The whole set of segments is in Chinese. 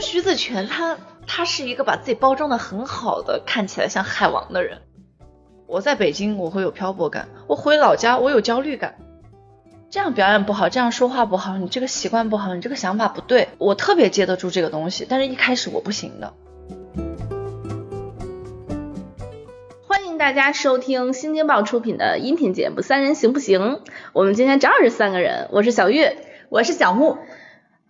徐子泉，他他是一个把自己包装的很好的，看起来像海王的人。我在北京我会有漂泊感，我回老家我有焦虑感。这样表演不好，这样说话不好，你这个习惯不好，你这个想法不对，我特别接得住这个东西，但是一开始我不行的。欢迎大家收听新京报出品的音频节目《三人行不行》。我们今天正好是三个人，我是小玉，我是小木，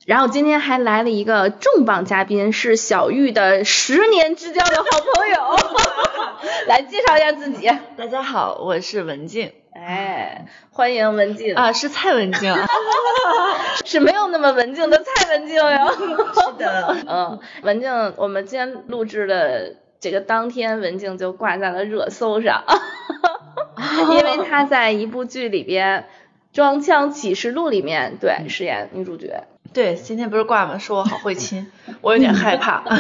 然后今天还来了一个重磅嘉宾，是小玉的十年之交的好朋友，来介绍一下自己。大家好，我是文静。哎，欢迎文静啊，是蔡文静，是没有那么文静的蔡文静哟。是的，嗯，文静，我们今天录制的这个当天，文静就挂在了热搜上，因为她在一部剧里边《装腔启示录》里面对饰演女主角。对，今天不是挂吗？说我好会亲，我有点害怕。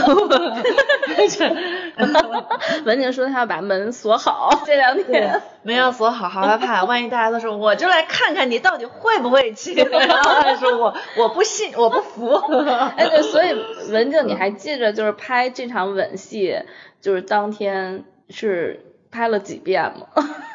文静说她要把门锁好，这两天门要锁好，好害怕。万一大家都说，我就来看看你到底会不会亲。然后他说我我不信，我不服。哎，对，所以文静，你还记着就是拍这场吻戏，就是当天是拍了几遍吗？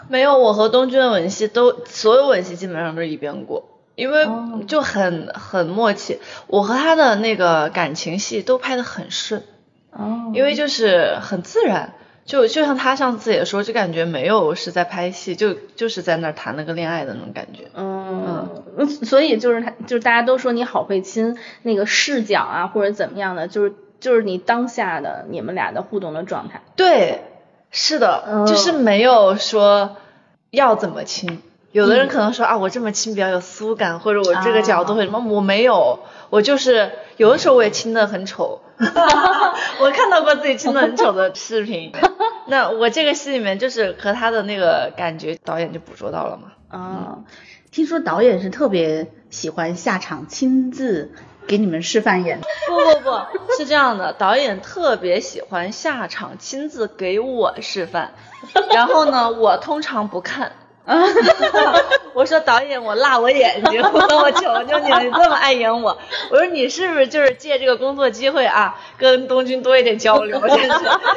没有，我和东君的吻戏都所有吻戏基本上都是一遍过。因为就很很默契，我和他的那个感情戏都拍得很顺，哦，因为就是很自然，就就像他上次也说，就感觉没有是在拍戏，就就是在那儿谈了个恋爱的那种感觉，嗯。嗯，所以就是他就是大家都说你好会亲，那个视角啊或者怎么样的，就是就是你当下的你们俩的互动的状态，对，是的，就是没有说要怎么亲。有的人可能说啊，我这么亲比较有酥感，或者我这个角度会什么？我没有，我就是有的时候我也亲的很丑，我看到过自己亲的很丑的视频。那我这个戏里面就是和他的那个感觉，导演就捕捉到了嘛。啊，听说导演是特别喜欢下场亲自给你们示范演。不不不是这样的，导演特别喜欢下场亲自给我示范，然后呢，我通常不看。啊！我说导演，我辣我眼睛，我求求你了，你这么爱演我，我说你是不是就是借这个工作机会啊，跟东君多一点交流？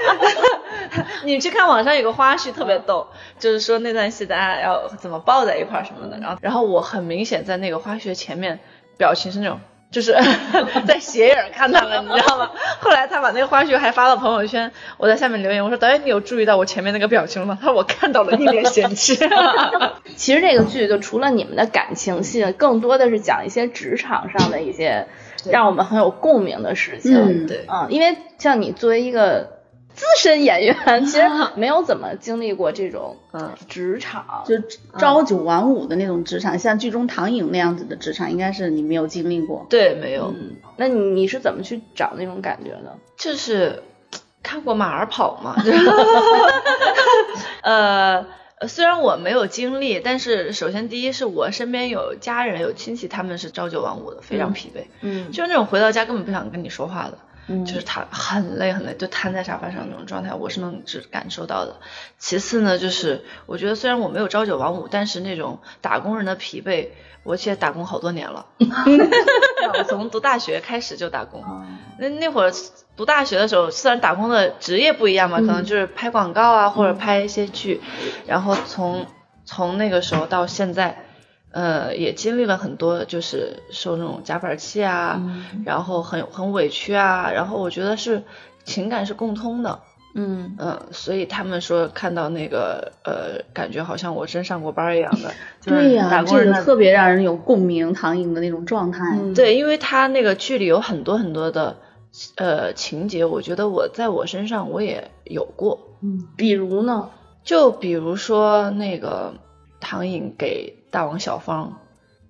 你去看网上有个花絮特别逗，就是说那段戏大家要怎么抱在一块什么的，然后然后我很明显在那个花絮前面表情是那种。就是 在斜眼看他们，你知道吗？后来他把那个花絮还发到朋友圈，我在下面留言，我说导演，你有注意到我前面那个表情了吗？他说我看到了，一脸嫌弃。其实这个剧就除了你们的感情戏，更多的是讲一些职场上的一些让我们很有共鸣的事情。嗯，对，嗯，因为像你作为一个。资深演员 其实 没有怎么经历过这种嗯职场，就朝九晚五的那种职场，像剧中唐颖那样子的职场，应该是你没有经历过。对，没有。那你你是怎么去找那种感觉的？就是看过马儿跑嘛。呃，虽然我没有经历，但是首先第一是我身边有家人有亲戚，他们是朝九晚五的，非常疲惫。嗯，就是那种回到家根本不想跟你说话的。就是他很累很累，就瘫在沙发上那种状态，我是能只感受到的。其次呢，就是我觉得虽然我没有朝九晚五，但是那种打工人的疲惫，我其实打工好多年了。我从读大学开始就打工，那那会儿读大学的时候，虽然打工的职业不一样嘛，可能就是拍广告啊，或者拍一些剧，然后从从那个时候到现在。呃，也经历了很多，就是受那种夹板气啊，然后很很委屈啊，然后我觉得是情感是共通的，嗯。嗯，所以他们说看到那个呃，感觉好像我真上过班一样的，对呀，这个特别让人有共鸣，唐颖的那种状态，对，因为他那个剧里有很多很多的呃情节，我觉得我在我身上我也有过，嗯，比如呢，就比如说那个唐颖给。大王小芳，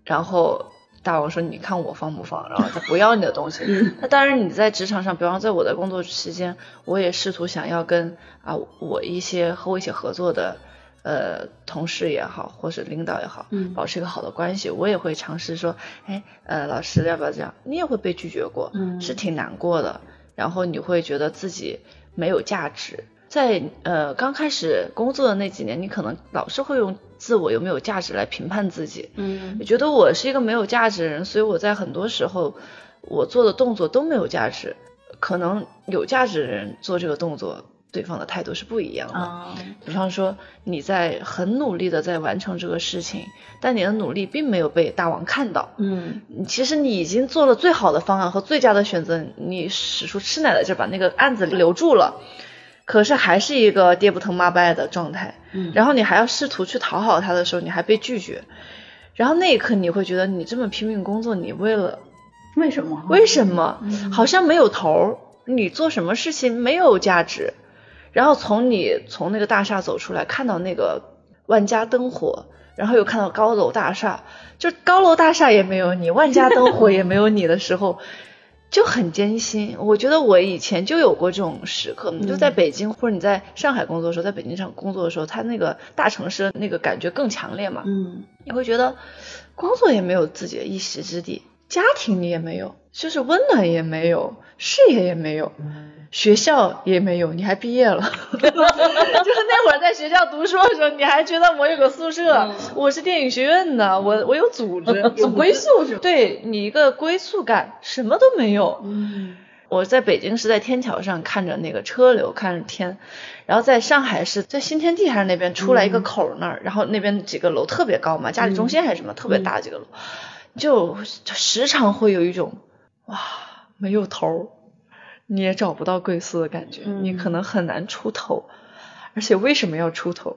然后大王说：“你看我放不放？”然后他不要你的东西。那当然，你在职场上，比方在我的工作期间，我也试图想要跟啊我一些和我一起合作的呃同事也好，或是领导也好，保持一个好的关系。我也会尝试说：“哎，呃，老师要不要这样？”你也会被拒绝过，是挺难过的。然后你会觉得自己没有价值。在呃刚开始工作的那几年，你可能老是会用自我有没有价值来评判自己，嗯，你觉得我是一个没有价值的人，所以我在很多时候我做的动作都没有价值，可能有价值的人做这个动作，对方的态度是不一样的。啊，比方说你在很努力的在完成这个事情，但你的努力并没有被大王看到。嗯。其实你已经做了最好的方案和最佳的选择，你使出吃奶的劲儿把那个案子留住了，可是还是一个爹不疼妈不爱的状态。嗯然后你还要试图去讨好他的时候，你还被拒绝，然后那一刻你会觉得你这么拼命工作，你为了为什么？为什么？嗯好像没有头儿，你做什么事情没有价值。然后从你从那个大厦走出来，看到那个万家灯火，然后又看到高楼大厦，就高楼大厦也没有你，万家灯火也没有你的时候，就很艰辛。我觉得我以前就有过这种时刻，你就在北京或者你在上海工作的时候，在北京上工作的时候，他那个大城市的那个感觉更强烈嘛。嗯你会觉得工作也没有自己的一席之地，家庭你也没有，就是温暖也没有，事业也没有，学校也没有，你还毕业了。就是那会儿在学校读书的时候，你还觉得我有个宿舍，我是电影学院的，我我有组织，有归宿是吧？对你一个归宿感，什么都没有。嗯我在北京是在天桥上看着那个车流，看着天，然后在上海是在新天地还是那边出来一个口那儿，然后那边几个楼特别高嘛，嘉里中心还是什么、特别大几个楼，就就时常会有一种哇没有头儿，你也找不到归宿的感觉，你可能很难出头，而且为什么要出头？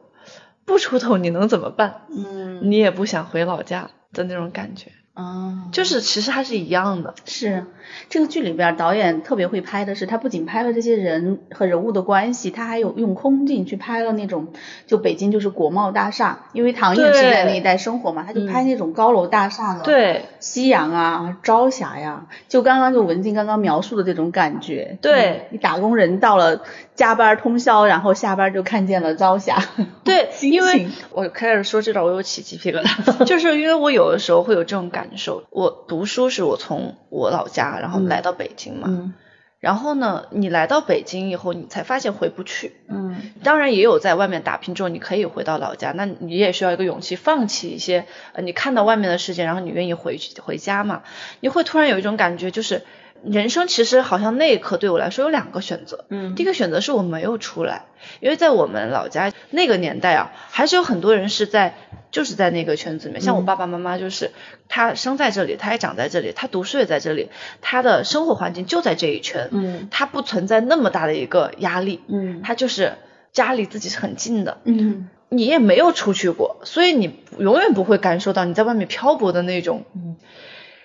不出头你能怎么办？嗯你也不想回老家的那种感觉，啊，就是其实还是一样的。是这个剧里边导演特别会拍的是，他不仅拍了这些人和人物的关系，他还有用空镜去拍了那种，就北京就是国贸大厦，因为唐嫣是在那一带生活嘛，他就拍那种高楼大厦的，，对，夕阳啊，朝霞呀，就刚刚就文静刚刚描述的这种感觉，对嗯你打工人到了加班通宵，然后下班就看见了朝霞，对，因为我开始说这段，我有起鸡皮疙瘩，就是因为我有的时候会有这种感受。我读书是我从我老家，然后来到北京嘛，嗯然后呢，你来到北京以后，你才发现回不去。嗯当然也有在外面打拼之后，你可以回到老家，那你也需要一个勇气，放弃一些呃你看到外面的世界，然后你愿意回去回家嘛。你会突然有一种感觉，就是人生其实好像那一刻对我来说有两个选择。嗯第一个选择是我没有出来，因为在我们老家那个年代啊，还是有很多人是在就是在那个圈子里面，像我爸爸妈妈就是他生在这里，他也长在这里，他读书也在这里，他的生活环境就在这一圈，嗯他不存在那么大的一个压力，嗯他就是家离自己是很近的，嗯你也没有出去过，所以你永远不会感受到你在外面漂泊的那种。嗯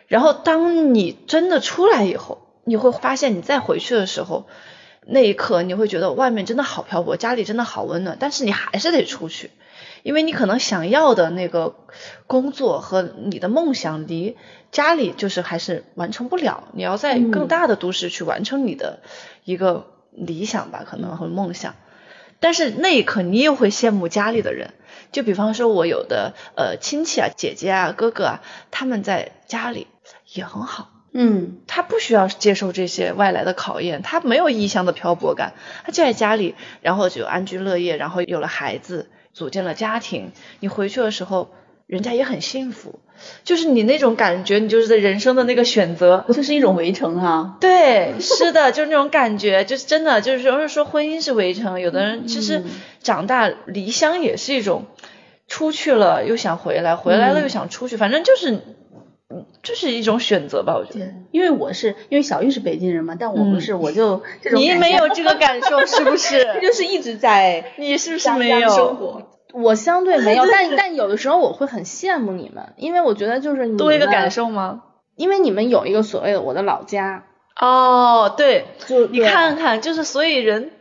然后当你真的出来以后，你会发现你再回去的时候，那一刻你会觉得外面真的好漂泊，家里真的好温暖，但是你还是得出去，因为你可能想要的那个工作和你的梦想离家里就是还是完成不了，你要在更大的都市去完成你的一个理想吧，可能和梦想。但是那一刻你也会羡慕家里的人，就比方说我有的呃亲戚啊、姐姐啊、哥哥啊，他们在家里也很好，嗯。他不需要接受这些外来的考验，他没有异乡的漂泊感，他就在家里，然后就安居乐业，然后有了孩子，组建了家庭。你回去的时候，人家也很幸福，就是你那种感觉，你就是在人生的那个选择。这是一种围城啊，对，是的，就是那种感觉，就是真的，就是有人说婚姻是围城，有的人其实嗯长大离乡也是一种，出去了又想回来，回来了又想出去，反正就是，嗯就是一种选择吧，我觉得。因为我是因为小玉是北京人嘛，但我不是，我就这种嗯你没有这个感受是不是？就是一直在你是不是没有生活？我相对没有，但但有的时候我会很羡慕你们，因为我觉得就是你们多一个感，受吗？因为你们有一个所谓的我的老家，哦，对，就你看，看，就是所以人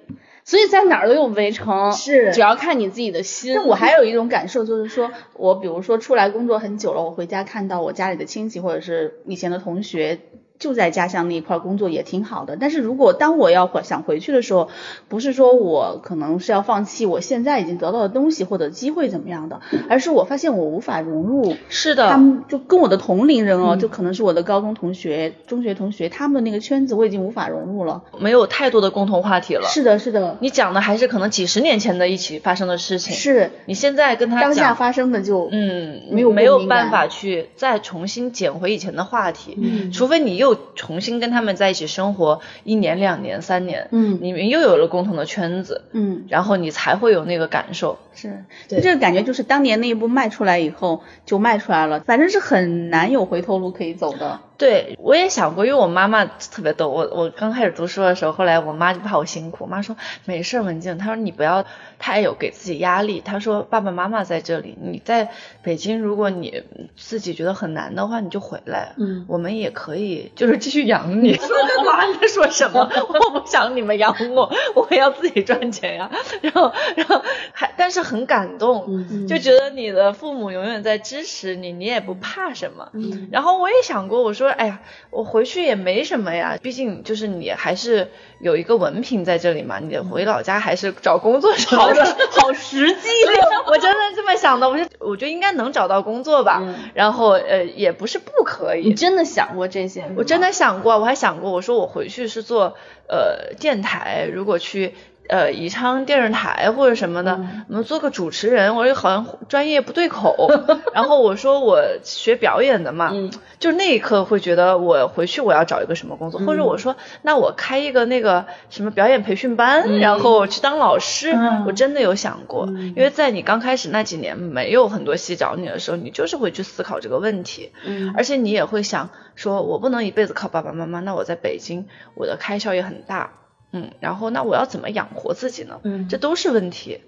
所以在哪儿都有围城，是只要看你自己的心。那我还有一种感受，就是说我比如说出来工作很久了，我回家看到我家里的亲戚或者是以前的同学。就在家乡那一块工作也挺好的，但是如果当我要回想回去的时候，不是说我可能是要放弃我现在已经得到的东西或者机会怎么样的，而是我发现我无法融入是的，他们就跟我的同龄人哦，嗯。就可能是我的高中同学、中学同学，他们的那个圈子我已经无法融入了。没有太多的共同话题了。是的，是的，你讲的还是可能几十年前的一起发生的事情。是。你现在跟他当下，发生的就嗯，没有没有办法去再重新捡回以前的话题，嗯。除非你又重新跟他们在一起生活一年、两年、三年，嗯你们又有了共同的圈子，嗯，然后你才会有那个感受。是，对这个感觉就是当年那一步迈出来以后就迈出来了，反正是很难有回头路可以走的。对，我也想过，因为我妈妈特别逗。我我刚开始读书的时候，后来我妈就怕我辛苦，我妈说没事，文静，她说你不要太有给自己压力。她说爸爸妈妈在这里，你在北京，如果你自己觉得很难的话，你就回来，嗯我们也可以就是继续养你。我妈，你在说什么？我不想你们养我，我要自己赚钱呀。然后然后还但是很感动，嗯就觉得你的父母永远在支持你，你也不怕什么。嗯然后我也想过，我说，哎呀，我回去也没什么呀，毕竟就是你还是有一个文凭在这里嘛，你回老家还是找工作是好的，好实际。我真的这么想的，我就我觉得应该能找到工作吧，嗯然后呃也不是不可以你。真的想过这些？我真的想过，我还想过，我说我回去是做呃电台，如果去呃宜昌电视台或者什么的，我们做个主持人，我说好像专业不对口。然后我说我学表演的嘛，嗯就是那一刻会觉得我回去我要找一个什么工作，或者我说那我开一个那个什么表演培训班，然后去当老师，嗯。我真的有想过，因为在你刚开始那几年没有很多戏找你的时候，你就是会去思考这个问题，嗯。而且你也会想说，我不能一辈子靠爸爸妈妈，那我在北京，我的开销也很大，嗯，然后那我要怎么养活自己呢？嗯这都是问题。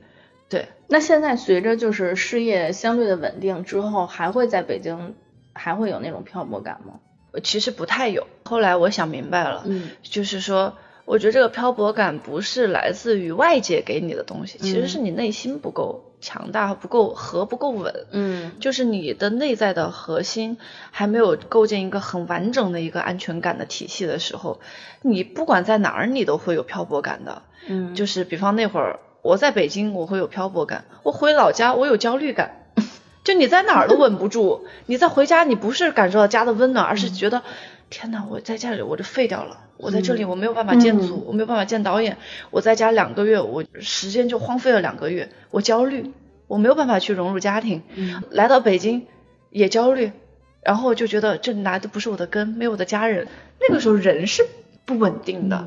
对，那现在随着就是事业相对的稳定之后，还会在北京还会有那种漂泊感吗？我其实不太有。后来我想明白了，嗯就是说，我觉得这个漂泊感不是来自于外界给你的东西，其实是你内心不够强大，不够和不够稳。嗯就是你的内在的核心还没有构建一个很完整的一个安全感的体系的时候，你不管在哪儿，你都会有漂泊感的。嗯就是比方那会儿我在北京，我会有漂泊感；我回老家，我有焦虑感。就你在哪儿都稳不住，你在回家，你不是感受到家的温暖，而是觉得，天哪，我在家里我就废掉了，我在这里我没有办法见组，我没有办法见导演，我在家两个月，我时间就荒废了两个月，我焦虑，我没有办法去融入家庭，来到北京也焦虑，然后就觉得这来的不是我的根，没有我的家人，那个时候人是不稳定的。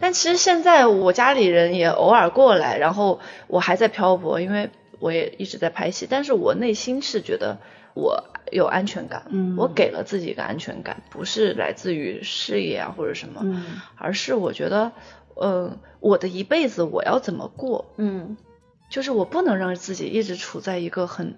但其实现在我家里人也偶尔过来，然后我还在漂泊，因为我也一直在拍戏，但是我内心是觉得我有安全感，嗯。我给了自己一个安全感，不是来自于事业啊或者什么，嗯而是我觉得，嗯、我的一辈子我要怎么过，嗯。就是我不能让自己一直处在一个很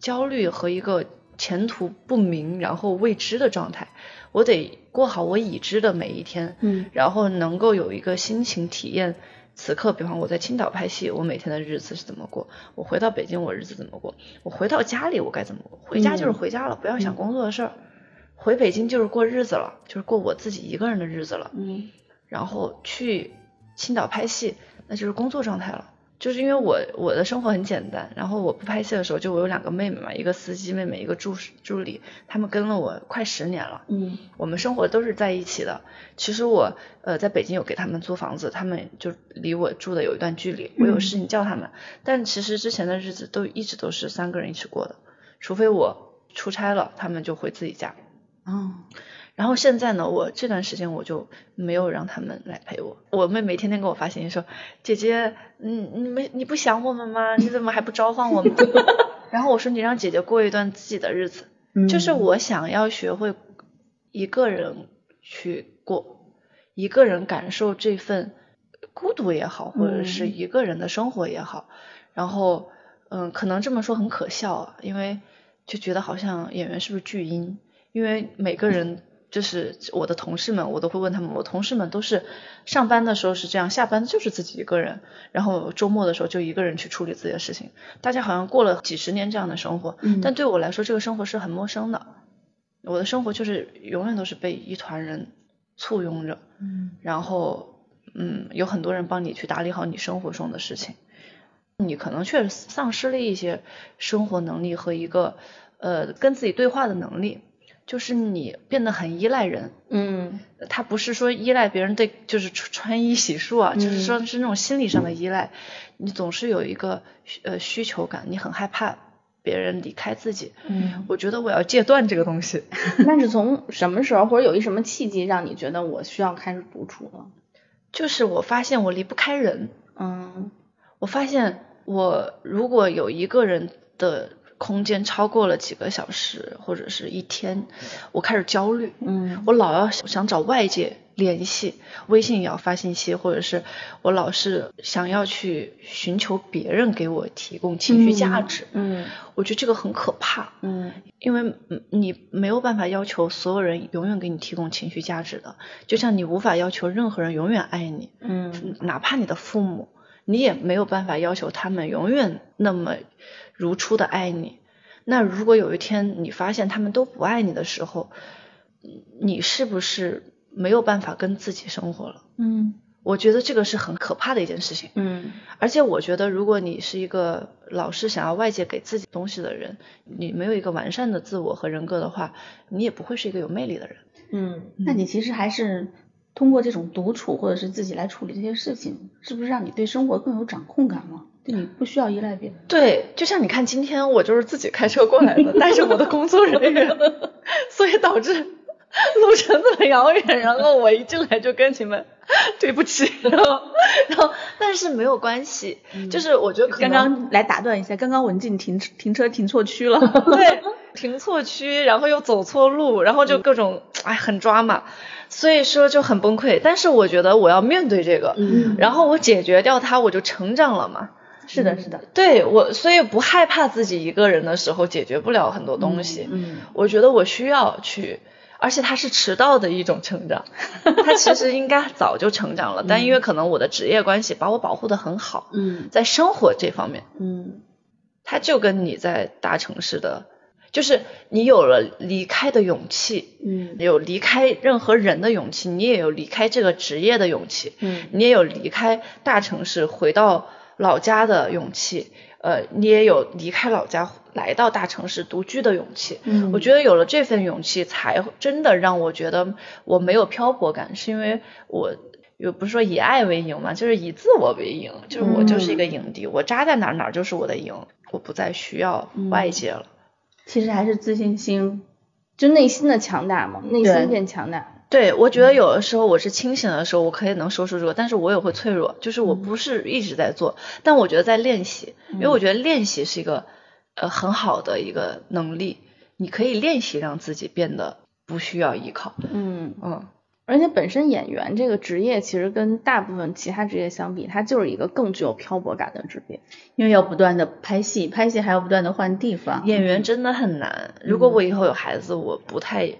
焦虑和一个前途不明然后未知的状态，我得过好我已知的每一天，嗯。然后能够有一个心情体验。此刻，比方我在青岛拍戏，我每天的日子是怎么过？我回到北京，我日子怎么过？我回到家里，我该怎么过？回家就是回家了，不要想工作的事儿。回北京就是过日子了，就是过我自己一个人的日子了。嗯然后去青岛拍戏，那就是工作状态了。就是因为我我的生活很简单，然后我不拍戏的时候，就我有两个妹妹嘛，一个司机妹妹，一个助助理，他们跟了我快十年了，嗯我们生活都是在一起的。其实我呃在北京有给他们租房子，他们就离我住的有一段距离，我有事情叫他们，但其实之前的日子都一直都是三个人一起过的，除非我出差了，他们就回自己家。哦然后现在呢，我这段时间我就没有让他们来陪我。我妹妹天天给我发信息说：“姐姐，嗯，你没你不想我们吗？你怎么还不召唤我们？” 然后我说：“你让姐姐过一段自己的日子。”嗯就是我想要学会一个人去过，一个人感受这份孤独也好，或者是嗯一个人的生活也好。然后，嗯，可能这么说很可笑啊，因为就觉得好像演员是不是巨婴？因为每个人就是我的同事们，我都会问他们，我同事们都是上班的时候是这样，下班就是自己一个人，然后周末的时候就一个人去处理自己的事情。大家好像过了几十年这样的生活，嗯但对我来说，这个生活是很陌生的。我的生活就是永远都是被一团人簇拥着，嗯然后嗯，有很多人帮你去打理好你生活中的事情，你可能确实丧失了一些生活能力和一个呃跟自己对话的能力，就是你变得很依赖人。嗯他不是说依赖别人对，就是穿穿衣洗漱啊，就是说是那种心理上的依赖。你总是有一个呃需求感，你很害怕别人离开自己。嗯，我觉得我要戒断这个东西。那是从什么时候或者有一什么契机让你觉得我需要开始独处了？就是我发现我离不开人。嗯，我发现我如果有一个人的空间超过了几个小时或者是一天，我开始焦虑。嗯，我老要想找外界联系，微信也要发信息，或者是我老是想要去寻求别人给我提供情绪价值。嗯我觉得这个很可怕。嗯因为嗯你没有办法要求所有人永远给你提供情绪价值的，就像你无法要求任何人永远爱你，嗯哪怕你的父母，你也没有办法要求他们永远那么如初的爱你。那如果有一天你发现他们都不爱你的时候，你是不是没有办法跟自己生活了？嗯我觉得这个是很可怕的一件事情。嗯而且我觉得，如果你是一个老是想要外界给自己东西的人，你没有一个完善的自我和人格的话，你也不会是一个有魅力的人。嗯那你其实还是通过这种独处或者是自己来处理这些事情，是不是让你对生活更有掌控感了？就你不需要依赖别人。对，就像你看，今天我就是自己开车过来的，带着我的工作人员，所以导致路程这么遥远，然后我一进来就跟你们对不起，然后然后但是没有关系，就是我觉得刚刚来打断一下，刚刚文静停停车停错区了。对，停错区，然后又走错路，然后就各种哎很抓嘛，所以说就很崩溃。但是我觉得我要面对这个，嗯然后我解决掉它，我就成长了嘛。是的，是的。对我，所以不害怕自己一个人的时候解决不了很多东西。嗯我觉得我需要去，而且它是迟到的一种成长，它其实应该早就成长了，但因为可能我的职业关系把我保护的很好，嗯。在生活这方面，嗯。它就跟你在大城市的，就是你有了离开的勇气，嗯。有离开任何人的勇气，你也有离开这个职业的勇气，嗯。你也有离开大城市回到老家的勇气，呃，你也有离开老家来到大城市独居的勇气。嗯我觉得有了这份勇气，才真的让我觉得我没有漂泊感，是因为我。又不是说以爱为营嘛，就是以自我为营，就是我就是一个营地，我扎在哪儿哪儿就是我的营，我不再需要外界了。其实还是自信心。就内心的强大嘛，内心变强大。对，我觉得有的时候我是清醒的时候，我可以能说出这个，但是我也会脆弱，就是我不是一直在做，但我觉得在练习，因为我觉得练习是一个呃很好的一个能力，你可以练习让自己变得不需要依靠，嗯，嗯，而且本身演员这个职业其实跟大部分其他职业相比，它就是一个更具有漂泊感的职业。因为要不断的拍戏，拍戏还要不断的换地方。演员真的很难。如果我以后有孩子，我不太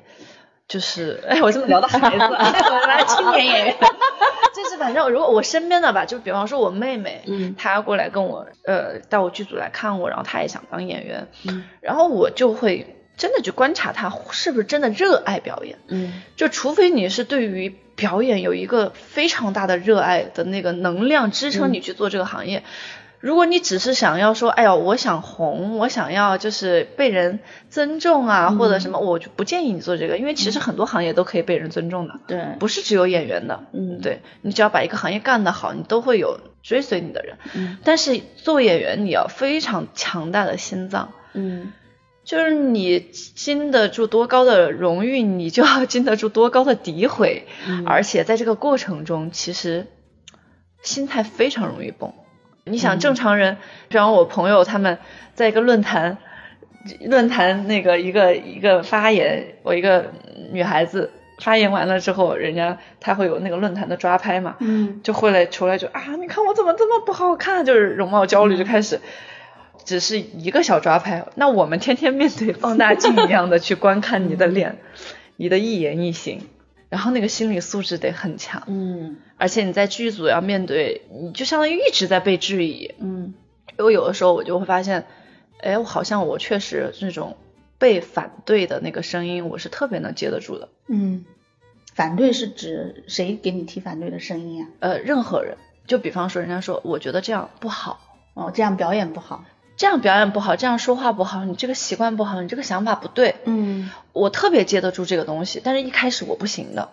就是，哎，我这么聊到孩子，我来青年演员，就是反正如果我身边的吧，就比方说我妹妹，嗯。她过来跟我呃到我剧组来看我，然后她也想当演员，嗯。然后我就会真的去观察她是不是真的热爱表演，嗯。就除非你是对于表演有一个非常大的热爱的那个能量支撑你去做这个行业。如果你只是想要说，哎呀，我想红，我想要就是被人尊重啊，或者什么，我就不建议你做这个，因为其实很多行业都可以被人尊重的，对，不是只有演员的。嗯。对你只要把一个行业干得好，你都会有追随你的人。嗯。但是作为演员，你要非常强大的心脏，嗯。就是你经得住多高的荣誉，你就要经得住多高的诋毁，嗯。而且在这个过程中，其实心态非常容易崩。你想，正常人，比方我朋友他们在一个论坛，论坛那个一个一个发言，我一个女孩子发言完了之后，人家他会有那个论坛的抓拍嘛，嗯。就会来出来就啊，你看我怎么这么不好看，就是容貌焦虑就开始，只是一个小抓拍，那我们天天面对放大镜一样的去观看你的脸，你的一言一行，然后那个心理素质得很强，嗯而且你在剧组要面对，你就相当于一直在被质疑，嗯我有的时候我就会发现，哎，我好像我确实这种被反对的那个声音，我是特别能接得住的，嗯，反对是指谁给你提反对的声音啊、呃，任何人，就比方说人家说我觉得这样不好。哦，这样表演不好。这样表演不好，这样说话不好，你这个习惯不好，你这个想法不对。嗯我特别接得住这个东西，但是一开始我不行的。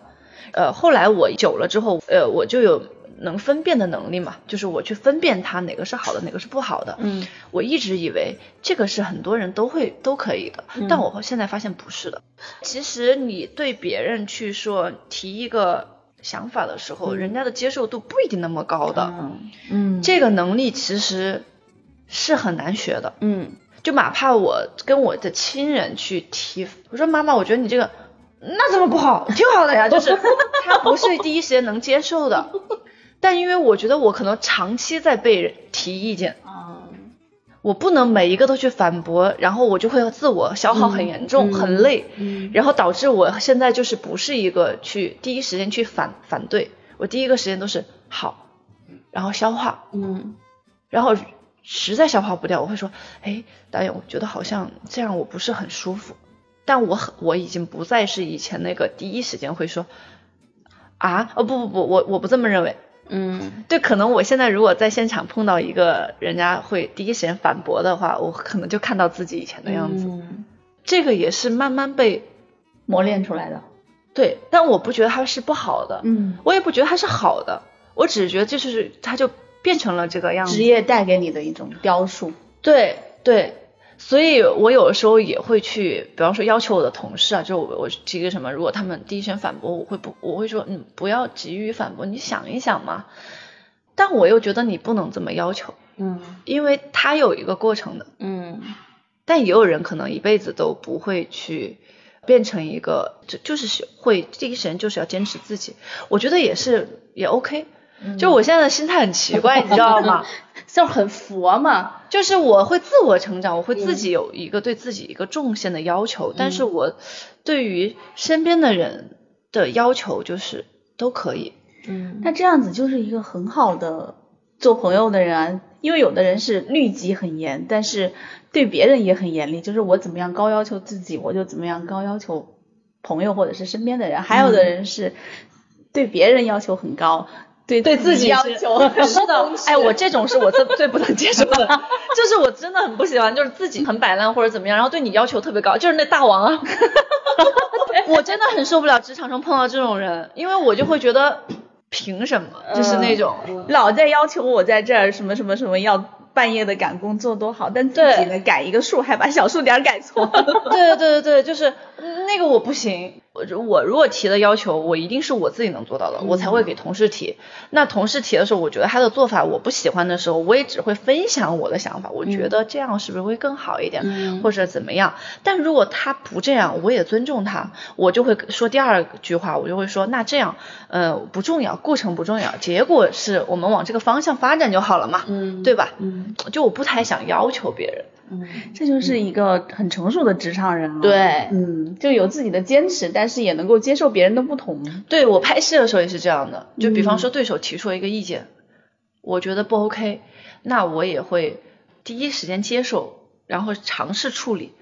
呃，后来我久了之后，呃，我就有能分辨的能力嘛，就是我去分辨它哪个是好的，哪个是不好的。嗯我一直以为这个是很多人都会都可以的，嗯但我现在发现不是的。其实你对别人去说提一个想法的时候，人家的接受度不一定那么高的。嗯嗯这个能力其实是很难学的。嗯就哪怕我跟我的亲人去提，我说妈妈，我觉得你这个那怎么不好，挺好的呀，就是 他不是第一时间能接受的。但因为我觉得我可能长期在被人提意见，啊我不能每一个都去反驳，然后我就会自我消耗很严重，嗯很累，嗯。然后导致我现在就是不是一个去第一时间去反反对，我第一个时间都是好，然后消化，嗯。然后实在消化不掉，我会说，哎，导演，我觉得好像这样我不是很舒服，但我很我已经不再是以前那个第一时间会说，啊，哦不不不，我我不这么认为，嗯对，可能我现在如果在现场碰到一个人家会第一时间反驳的话，我可能就看到自己以前的样子，嗯这个也是慢慢被磨练出来的。对，但我不觉得它是不好的，嗯，我也不觉得它是好的，我只是觉得这就是它就变成了这个样子，职业带给你的一种雕塑。对对，所以我有的时候也会去，比方说要求我的同事啊，就我我提个什么，如果他们第一时间反驳，我会不我会说，嗯，不要急于反驳，你想一想嘛。但我又觉得你不能这么要求，嗯因为他有一个过程的。嗯但也有人可能一辈子都不会去变成一个，就就是喜会第一时间就是要坚持自己，我觉得也是也 OK。就我现在的心态很奇怪，你知道吗？就是很佛嘛。就是我会自我成长，我会自己有一个对自己一个重线的要求，但是我对于身边的人的要求就是都可以。嗯，那这样子就是一个很好的做朋友的人啊，因为有的人是律己很严，但是对别人也很严厉，就是我怎么样高要求自己，我就怎么样高要求朋友或者是身边的人。还有的人是对别人要求很高，对对自己要是求。是 的，哎，我这种是我最最不能接受的，就是我真的很不喜欢，就是自己很摆烂或者怎么样，然后对你要求特别高，就是那大王啊，我真的很受不了职场上碰到这种人，因为我就会觉得凭什么，就是那种。老在要求我在这儿什么什么什么要半夜的赶工作多好，但自己呢改一个数还把小数点改错。对对对对，就是嗯那个我不行。我我如果提的要求，我一定是我自己能做到的，我才会给同事提。那同事提的时候，我觉得他的做法我不喜欢的时候，我也只会分享我的想法，我觉得这样是不是会更好一点，嗯或者怎么样。但如果他不这样，我也尊重他，我就会说第二句话，我就会说那这样，呃，不重要，过程不重要，结果是我们往这个方向发展就好了嘛，嗯对吧？嗯就我不太想要求别人。嗯，这就是一个很成熟的职场人了。对嗯，就有自己的坚持，但是也能够接受别人的不同。对我拍戏的时候也是这样的，就比方嗯说对手提出了一个意见，我觉得不 OK，那我也会第一时间接受，然后尝试处理。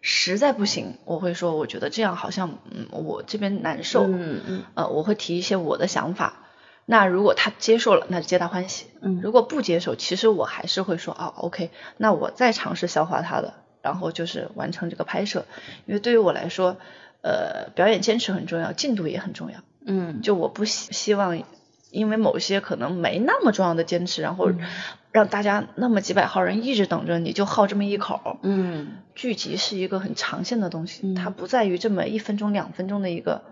实在不行，我会说，我觉得这样好像，嗯，我这边难受，嗯嗯呃，我会提一些我的想法。那如果他接受了，那就皆大欢喜；嗯如果不接受，其实我还是会说，哦，OK，那我再尝试消化他的，然后就是完成这个拍摄。因为对于我来说，呃，表演坚持很重要，进度也很重要。嗯就我不希希望因为某些可能没那么重要的坚持，然后让大家那么几百号人一直等着你，就好这么一口。嗯剧集是一个很长线的东西，嗯它不在于这么一分钟、两分钟的一个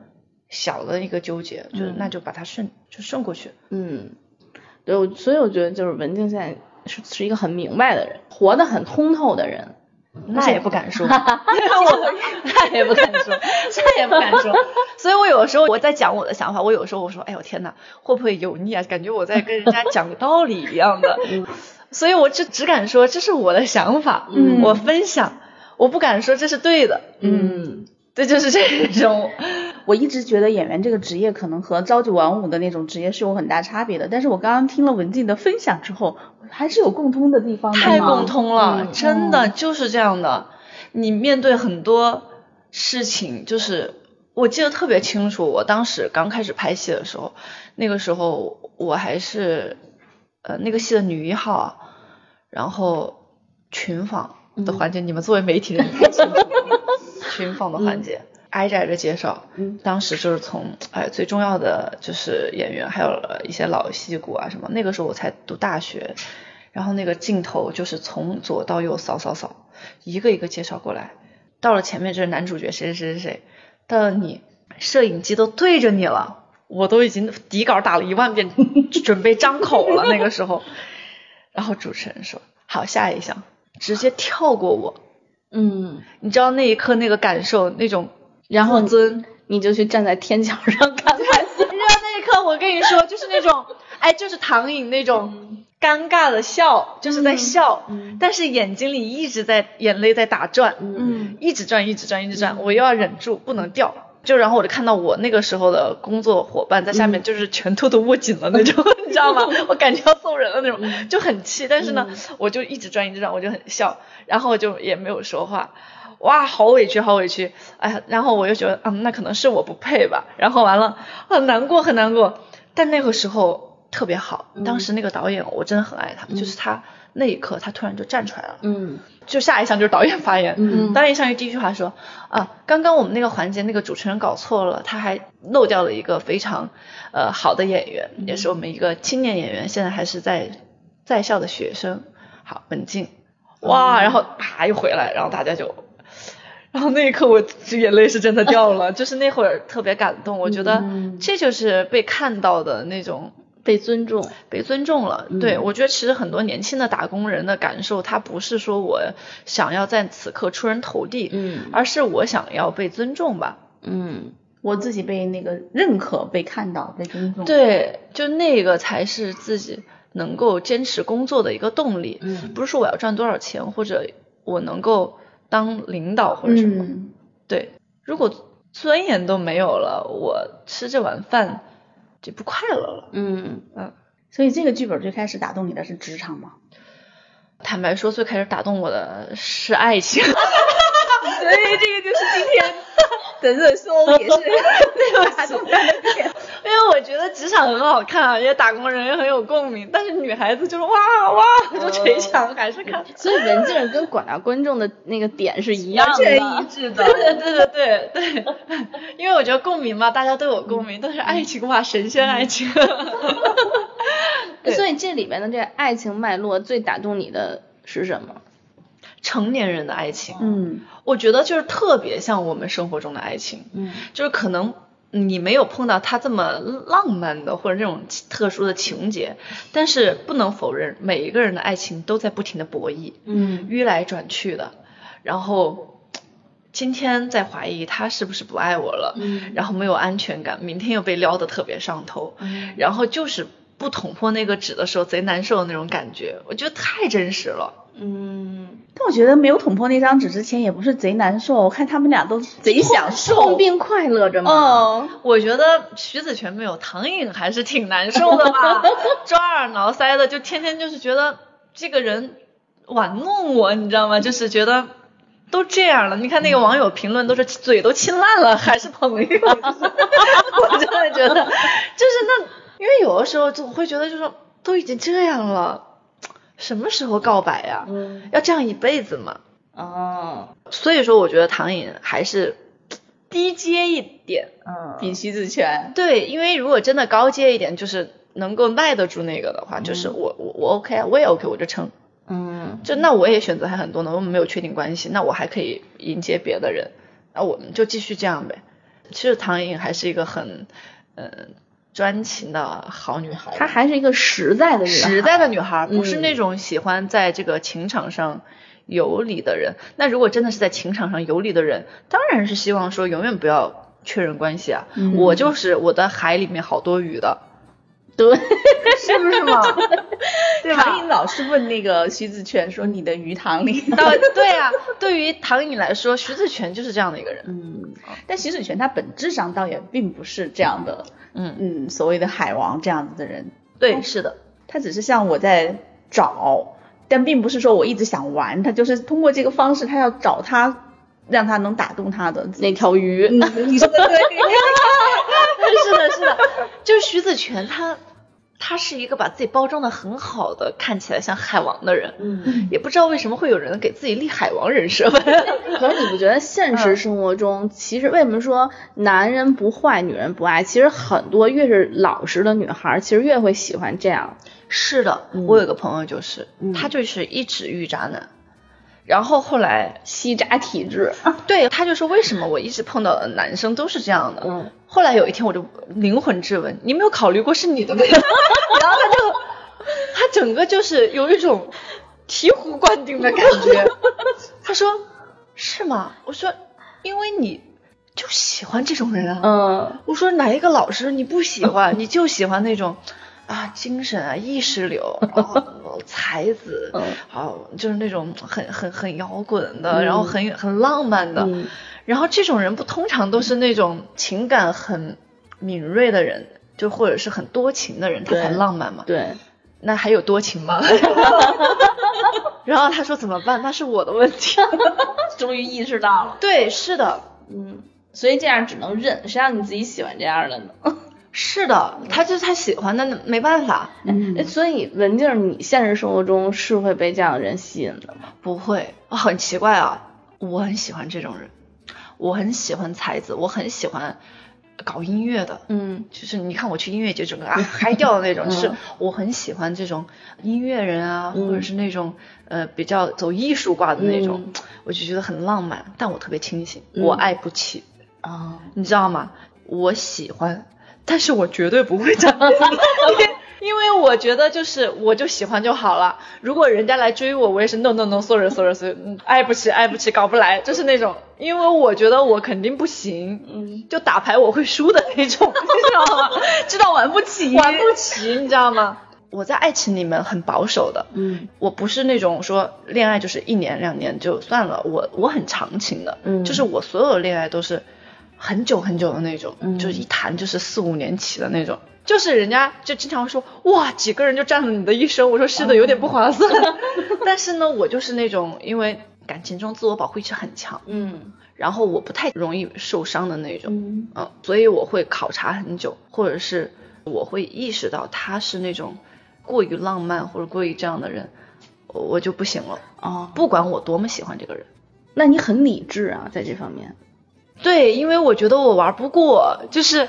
小的一个纠结，就是嗯那就把它顺就顺过去。嗯，对，我所以我觉得就是文静现在是是一个很明白的人，活得很通透的人。那也不敢说，我那也不敢说，那也不敢说。所以我有时候我在讲我的想法，我有时候我说，哎呦天呐，会不会油腻啊？感觉我在跟人家讲道理一样的。所以我就只敢说这是我的想法，嗯我分享，我不敢说这是对的。嗯，这就是这种。我一直觉得演员这个职业可能和朝九晚五的那种职业是有很大差别的，但是我刚刚听了文静的分享之后，还是有共通的地方的。太共通了，嗯真的就是这样的。你面对很多事情，就是我记得特别清楚，我当时刚开始拍戏的时候，那个时候我还是呃那个戏的女一号啊，然后群访的环节，你们作为媒体人 群访的环节。挨着挨着介绍，嗯，当时就是从哎最重要的就是演员，还有一些老戏骨啊什么，那个时候我才读大学，然后那个镜头就是从左到右扫扫扫，一个一个介绍过来，到了前面就是男主角谁谁谁谁谁，到了你摄影机都对着你了，我都已经底稿打了一万遍，准备张口了那个时候，然后主持人说好下一项，直接跳过我，嗯，你知道那一刻那个感受那种。然后尊，你就去站在天桥上看看。你知道那一刻，我跟你说，就是那种，哎，就是唐颖那种尴尬的笑，就是在笑，但是眼睛里一直在眼泪在打转，嗯，一直转，一直转，一直转，我又要忍住不能掉，就然后我就看到我那个时候的工作伙伴在下面，就是拳头都握紧了那种，你知道吗？我感觉要揍人了那种，就很气，但是呢，我就一直转，一直转，我就很笑，然后我就也没有说话。哇，好委屈，好委屈，哎呀，然后我又觉得，嗯，那可能是我不配吧，然后完了，很难过，很难过。但那个时候特别好，当时那个导演我真的很爱他，就是他那一刻他突然就站出来了，嗯，就下一项就是导演发言，嗯，导演上去第一句话说，啊，刚刚我们那个环节那个主持人搞错了，他还漏掉了一个非常呃好的演员，也是我们一个青年演员，现在还是在在校的学生，好，文静，哇，然后啪又回来，然后大家就。然后那一刻，我眼泪是真的掉了，就是那会儿特别感动。我觉得这就是被看到的那种被尊重，被尊重了。对我觉得其实很多年轻的打工人的感受，他不是说我想要在此刻出人头地，嗯，而是我想要被尊重吧。嗯，我自己被那个认可、被看到、被尊重。对，就那个才是自己能够坚持工作的一个动力。嗯，不是说我要赚多少钱，或者我能够。当领导或者什么，对，如果尊严都没有了，我吃这碗饭就不快乐了。嗯嗯，所以这个剧本最开始打动你的是职场吗？坦白说，最开始打动我的是爱情。所以这个就是今天的 热搜也是 打动的点。因为我觉得职场很好看啊，也打工人也很有共鸣，但是女孩子就是哇哇就捶墙，还是看。所以文静跟广大观众的那个点是一样的，完全一致的。对对对对 对，因为我觉得共鸣嘛，大家都有共鸣，但是爱情哇，神仙爱情。所以这里面的这爱情脉络最打动你的是什么？成年人的爱情。嗯，我觉得就是特别像我们生活中的爱情。嗯，就是可能。你没有碰到他这么浪漫的或者这种特殊的情节，但是不能否认，每一个人的爱情都在不停的博弈，嗯，迂来转去的，然后今天在怀疑他是不是不爱我了，嗯，然后没有安全感，明天又被撩得特别上头，嗯，然后就是不捅破那个纸的时候贼难受的那种感觉，我觉得太真实了。嗯，但我觉得没有捅破那张纸之前也不是贼难受，我看他们俩都贼享受，痛并快乐着嘛。哦，我觉得徐子泉没有唐颖还是挺难受的吧，抓耳挠腮的，就天天就是觉得这个人玩弄我，你知道吗？就是觉得都这样了，你看那个网友评论都是嘴都亲烂了，还是朋友，就 是我真的觉得就是那，因为有的时候总会觉得就是都已经这样了。什么时候告白呀？嗯，要这样一辈子吗？哦，所以说我觉得唐颖还是低阶一点，嗯，比徐子泉。对，因为如果真的高阶一点，就是能够耐得住那个的话，就是我我我 OK，我也 OK，我就撑。嗯，就那我也选择还很多呢，我们没有确定关系，那我还可以迎接别的人，那我们就继续这样呗。其实唐颖还是一个很嗯专情的好女孩，她还是一个实在的女孩，实在的女孩，不是嗯那种喜欢在这个情场上有理的人。那如果真的是在情场上有理的人，当然是希望说永远不要确认关系啊。嗯我就是我的海里面好多鱼的，对，是不是嘛？对吧？唐颖老是问那个徐子泉说：“你的鱼塘里。到对啊，对于唐颖来说，徐子泉就是这样的一个人。嗯，”但徐子泉他本质上倒也并不是这样的，嗯嗯，所谓的海王这样子的人。对，是的，他只是像我在找，但并不是说我一直想玩，他就是通过这个方式，他要找他，让他能打动他的那条鱼，嗯，你说的对。是的，是的，就是徐子泉他。他是一个把自己包装的很好的，看起来像海王的人。嗯，也不知道为什么会有人给自己立海王人设。可是你不觉得现实生活中，其实为什么说男人不坏，女人不爱？其实很多越是老实的女孩，其实越会喜欢这样。是的，我有个朋友就是，他就是一直遇渣男，然后后来吸渣体质，对他就说为什么我一直碰到的男生都是这样的。嗯，后来有一天我就灵魂质问，你没有考虑过是你的吗？然后他就他整个就是有一种醍醐灌顶的感觉。他说是吗？我说因为你就喜欢这种人啊。嗯我说哪一个老师你不喜欢，你就喜欢那种啊精神啊意识流 啊才子，嗯啊就是那种很很很摇滚的，然后很很浪漫的，嗯然后这种人不通常都是那种情感很敏锐的人，就或者是很多情的人，他才浪漫嘛。对，那还有多情吗？然后他说怎么办？那是我的问题。终于意识到了。对，是的，嗯，所以这样只能认，谁让你自己喜欢这样的呢？是的，他就是他喜欢，那没办法。嗯。哎所以文静，你现实生活中是会被这样的人吸引的吗？不会，我很奇怪啊，我很喜欢这种人，我很喜欢才子，我很喜欢搞音乐的，嗯。就是你看我去音乐节整个啊嗨掉的那种，嗯 就是我很喜欢这种音乐人啊，嗯或者是那种呃比较走艺术挂的那种，嗯。我就觉得很浪漫，但我特别清醒，嗯。我爱不起，啊，你知道吗？我喜欢，但是我绝对不会这样，因为因为我觉得就是我就喜欢就好了。如果人家来追我，我也是 no no no sorry sorry 爱不起爱不起，搞不来，就是那种，因为我觉得我肯定不行，嗯。就打牌我会输的那种，你知道吗？知道玩不起，玩不起，你知道吗？我在爱情里面很保守的，嗯。我不是那种说恋爱就是一年两年就算了，我我很长情的，嗯。就是我所有恋爱都是很久很久的那种，嗯就是一谈就是四五年起的那种。就是人家就经常说哇几个人就占了你的一生，我说是的，有点不划算。但是呢，我就是那种因为感情中自我保护意识很强，嗯然后我不太容易受伤的那种，嗯嗯，所以我会考察很久，或者是我会意识到他是那种过于浪漫或者过于这样的人，我我就不行了。哦，不管我多么喜欢这个人，那你很理智啊，在这方面。对，因为我觉得我玩不过，就是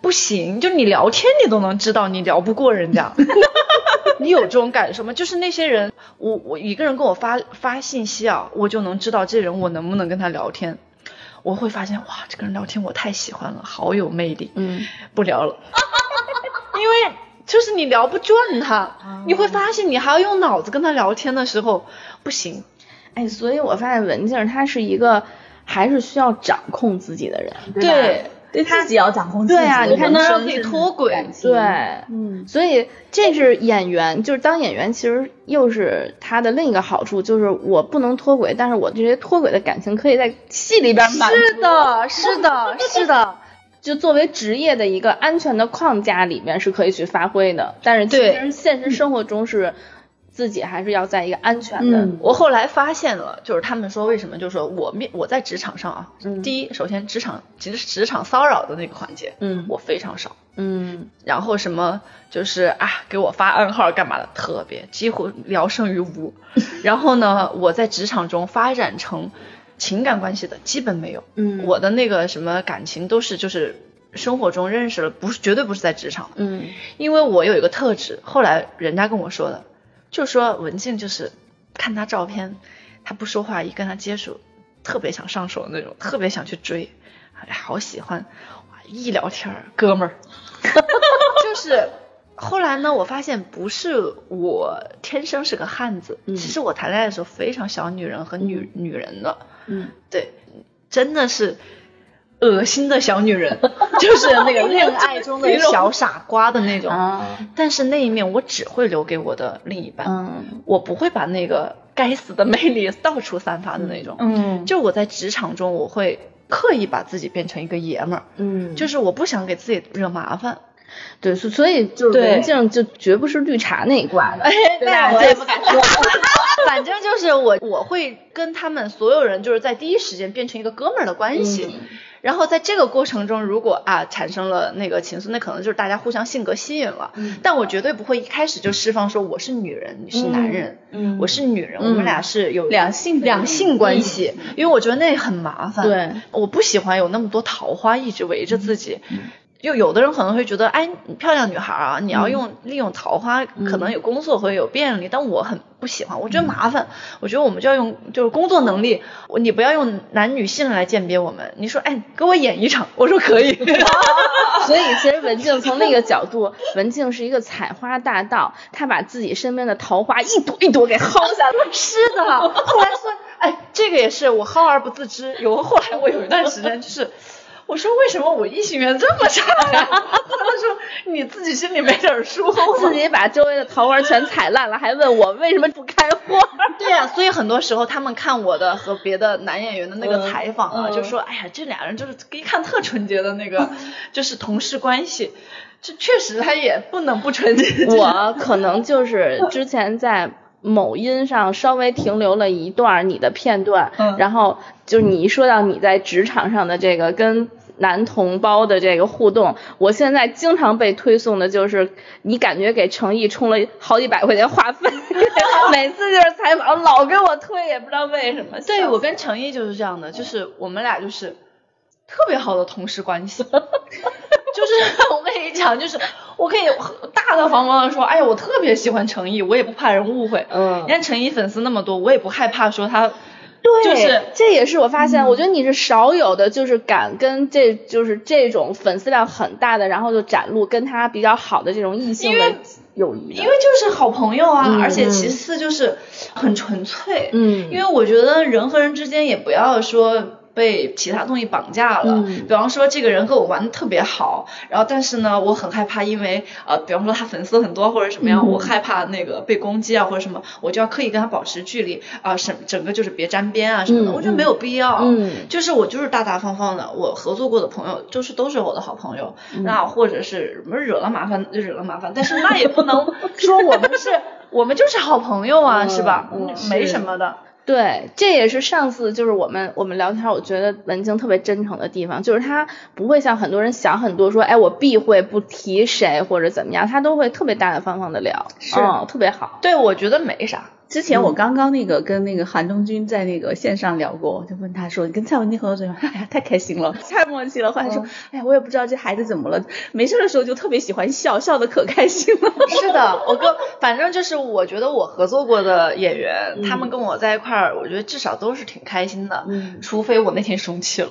不行，就你聊天你都能知道你聊不过人家。你有这种感受吗？就是那些人，我我一个人跟我发发信息啊，我就能知道这人我能不能跟他聊天。我会发现哇，这个人聊天我太喜欢了，好有魅力。嗯不聊了，因为就是你聊不转他，你会发现你还要用脑子跟他聊天的时候不行。哎，所以我发现文静她是一个还是需要掌控自己的人。对对自己要掌控自己，对啊你看他让自己脱轨对，嗯，所以这是演员，就是当演员，其实又是他的另一个好处，就是我不能脱轨，但是我这些脱轨的感情可以在戏里边满足。是的，是的，是的，就作为职业的一个安全的框架里面是可以去发挥的，但是其对。实现实生活中是自己还是要在一个安全的。嗯我后来发现了，就是他们说为什么，就是说我面我在职场上啊，嗯第一，首先职场其实职场骚扰的那个环节，嗯我非常少。嗯然后什么就是啊，给我发暗号干嘛的，特别几乎聊胜于无。然后呢，我在职场中发展成情感关系的基本没有。嗯我的那个什么感情都是就是生活中认识了，不是绝对不是在职场。嗯因为我有一个特质，后来人家跟我说的，就说文静就是看他照片，他不说话，一跟他接触，特别想上手的那种，特别想去追，哎，好喜欢，哇，一聊天儿，哥们儿，就是。后来呢，我发现不是我天生是个汉子，嗯。其实我谈恋爱的时候非常小女人和女、女人的，嗯。对，真的是恶心的小女人，就是那个恋爱中的小傻瓜的那种。啊但是那一面我只会留给我的另一半，嗯我不会把那个该死的魅力到处散发的那种。嗯就我在职场中，我会刻意把自己变成一个爷们儿，嗯，就是我不想给自己惹麻烦。对，所所以就文静就绝不是绿茶那一挂的，对吧？我我也不敢说。反正就是我，我会跟他们所有人就是在第一时间变成一个哥们儿的关系。然后在这个过程中，如果啊产生了那个情愫，那可能就是大家互相性格吸引了。嗯但我绝对不会一开始就释放说我是女人，你是男人，嗯我是女人，我们俩是有两性两性关系，因为我觉得那很麻烦。对，我不喜欢有那么多桃花一直围着自己。就有的人可能会觉得，哎，你漂亮女孩啊，你要用、利用桃花，可能有工作会有便利，但我很不喜欢，我觉得麻烦。我觉得我们就要用就是工作能力，你不要用男女性来鉴别我们。你说，哎，给我演一场，我说可以。所以其实文静从那个角度，文静是一个采花大盗，她把自己身边的桃花一朵一朵给薅下来。是的，后来说，哎，这个也是我薅而不自知。有后来我有一段时间就是。我说为什么我异性缘这么差呀？他们说你自己心里没点数？自己把周围的桃花全踩烂了，还问我为什么不开花？对呀、所以很多时候他们看我的和别的男演员的那个嗯采访啊，嗯就说哎呀，这俩人就是一看特纯洁的那个，就是同事关系。这确实他也不能不纯洁。我可能就是之前在某音上稍微停留了一段你的片段，嗯然后就是你一说到你在职场上的这个跟男同胞的这个互动，我现在经常被推送的就是你感觉给程毅充了好几百块钱话费，每次就是采访老给我推，也不知道为什么。对我跟程毅就是这样的，就是我们俩就是特别好的同事关系。就是我跟你讲，就是我可以大大方方的说，哎呀，我特别喜欢程毅，我也不怕人误会。嗯你看程毅粉丝那么多，我也不害怕说他。对，就是这也是我发现，我觉得你是少有的，就是敢跟这就是这种粉丝量很大的，然后就展露跟他比较好的这种异性友谊的。因为就是好朋友啊，嗯而且其次就是很纯粹。嗯因为我觉得人和人之间也不要说。被其他东西绑架了，嗯。比方说这个人跟我玩的特别好，然后但是呢，我很害怕，因为呃，比方说他粉丝很多或者什么样，嗯。我害怕那个被攻击啊或者什么，我就要刻意跟他保持距离啊，整、整个就是别沾边啊什么的，嗯我觉得没有必要。嗯。就是我就是大大方方的，我合作过的朋友就是都是我的好朋友，嗯。那或者是什么惹了麻烦就惹了麻烦，但是那也不能说我们是，我们就是好朋友啊，嗯是吧？嗯没什么的。对，这也是上次就是我们我们聊天，我觉得文静特别真诚的地方，就是她不会像很多人想很多说，哎，我避讳不提谁或者怎么样，她都会特别大大方方的聊，是嗯，特别好。对，我觉得没啥。之前我刚刚那个跟那个韩东君在那个线上聊过，我就问他说：“你跟蔡文姬合作怎么样？” 哎呀，太开心了，太默契了。后来说：“哎呀，我也不知道这孩子怎么了，没事的时候就特别喜欢笑，笑的可开心了。是的，我跟反正就是我觉得我合作过的演员，他们跟我在一块儿，我觉得至少都是挺开心的，嗯除非我那天生气了，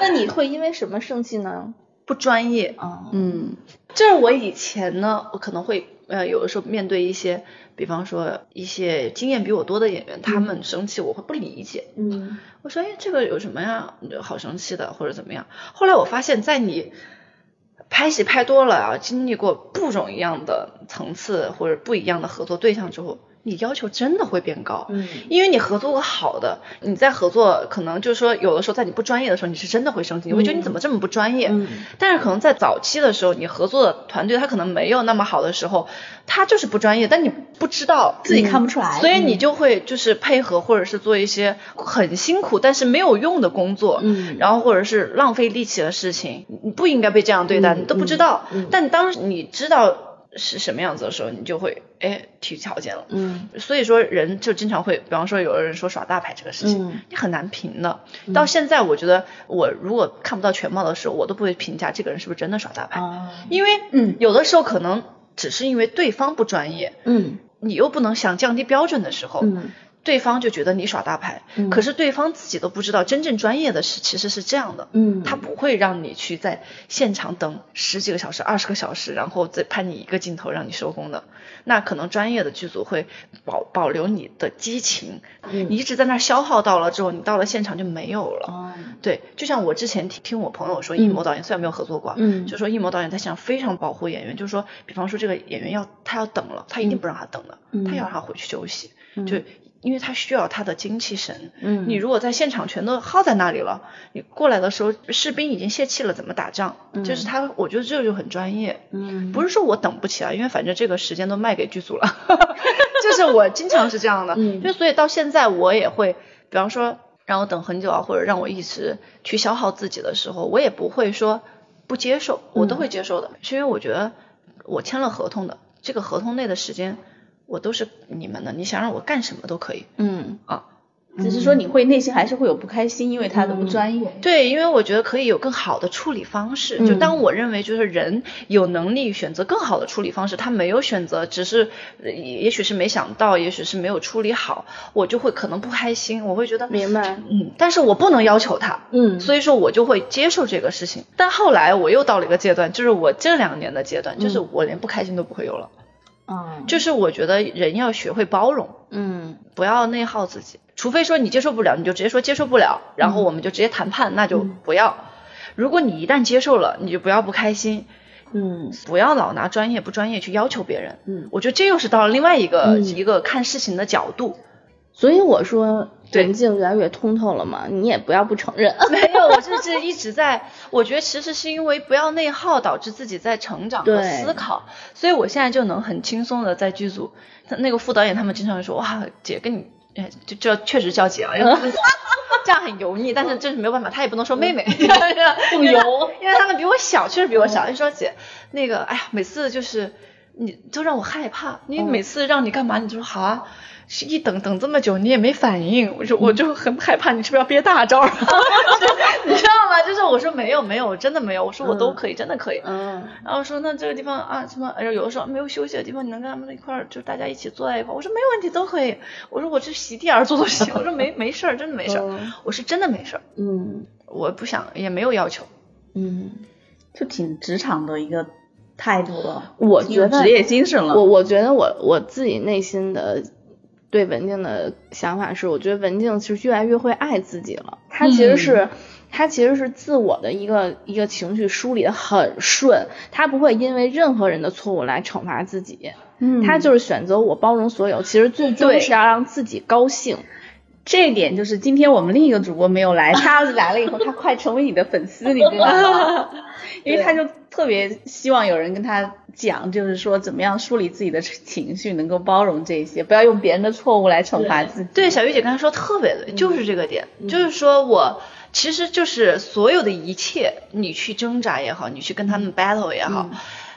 那你会因为什么生气呢？不专业。啊”嗯。就是我以前呢，我可能会呃有的时候面对一些，比方说一些经验比我多的演员，他们生气我会不理解，嗯。我说哎这个有什么呀，好生气的或者怎么样？后来我发现，在你拍戏拍多了啊，经历过不种一样的层次或者不一样的合作对象之后，你要求真的会变高。嗯因为你合作过好的，你在合作可能就是说，有的时候在你不专业的时候，你是真的会生气，你会觉得你怎么这么不专业。嗯但是可能在早期的时候，你合作的团队他可能没有那么好的时候，他就是不专业，但你不知道自己看不出来所以你就会就是配合或者是做一些很辛苦但是没有用的工作，嗯然后或者是浪费力气的事情，你不应该被这样对待，嗯你都不知道。但当你知道是什么样子的时候，你就会哎提条件了。嗯。所以说人就经常会，比方说有的人说耍大牌这个事情，嗯。你很难评的。到现在我觉得我如果看不到全貌的时候，我都不会评价这个人是不是真的耍大牌，啊因为嗯。有的时候可能只是因为对方不专业，嗯。你又不能想降低标准的时候，嗯对方就觉得你耍大牌，嗯。可是对方自己都不知道真正专业的是其实是这样的。嗯。他不会让你去在现场等十几个小时、二十个小时，然后再拍你一个镜头让你收工的。那可能专业的剧组会保保留你的激情，嗯。你一直在那消耗到了之后，你到了现场就没有了。哦。对，就像我之前听听我朋友说，艺谋导演虽然没有合作过，嗯。就说艺谋导演在现场非常保护演员，就是说，比方说这个演员要他要等了，他一定不让他等的，嗯。他要让他回去休息，嗯。就因为他需要他的精气神。嗯你如果在现场全都耗在那里了，你过来的时候士兵已经泄气了，怎么打仗？就是他，我觉得这就很专业。嗯不是说我等不起啊，因为反正这个时间都卖给剧组了，就是我经常是这样的，嗯就所以到现在我也会，比方说让我等很久啊，或者让我一直去消耗自己的时候，我也不会说不接受，我都会接受的，是因为我觉得我签了合同的，这个合同内的时间我都是你们的，你想让我干什么都可以嗯啊。只是说你会内心还是会有不开心，因为他的不专业。对，因为我觉得可以有更好的处理方式。就当我认为就是人有能力选择更好的处理方式，他没有选择，只是呃也许是没想到，也许是没有处理好，我就会可能不开心，我会觉得明白嗯，但是我不能要求他，嗯所以说我就会接受这个事情。但后来我又到了一个阶段，就是我这两年的阶段，就是我连不开心都不会有了。嗯，就是我觉得人要学会包容，嗯不要内耗自己，除非说你接受不了，你就直接说接受不了，然后我们就直接谈判，那就不要。如果你一旦接受了，你就不要不开心，嗯不要老拿专业不专业去要求别人。嗯，我觉得这又是到了另外一个、嗯一个看事情的角度。所以我说对。文静越来越通透了嘛，你也不要不承认。没有，我就是一直在，我觉得其实是因为不要内耗，导致自己在成长和思考，所以我现在就能很轻松的在剧组，那个副导演他们经常说，哇，姐跟你，哎，就这确实叫姐啊，这样很油腻，但是这是没有办法，他也不能说妹妹，不油，因为他们比我小，确实比我小，就说姐，那个，哎呀，每次就是你都让我害怕，你每次让你干嘛，你就说好啊。是一等等这么久，你也没反应，我就我就很害怕，你是不是要憋大招儿？你知道吗？就是我说没有没有，真的没有，我说我都可以，真的可以。嗯然后说那这个地方啊什么，哎呦有的时候没有休息的地方，你能跟他们一块儿，就大家一起坐在一块儿。我说没有问题，都可以。我说我去席地而坐都行。我说没没事儿，真的没事儿。嗯我是真的没事儿，嗯我不想也没有要求。嗯，就挺职场的一个态度了。我觉得职业精神了。我我觉得我我自己内心的对文静的想法是，我觉得文静是越来越会爱自己了。她其实是。她其实是自我的一个一个情绪梳理的很顺，她不会因为任何人的错误来惩罚自己，嗯她就是选择我包容所有，其实最终对是要让自己高兴。这一点就是今天我们另一个主播没有来，他要是来了以后，他快成为你的粉丝，你知道吗？因为他就特别希望有人跟他讲，就是说怎么样梳理自己的情绪，能够包容这些，不要用别人的错误来惩罚自己。对，小玉姐刚才说特别对，就是这个点，就是说我其实就是所有的一切，你去挣扎也好，你去跟他们 battle 也好，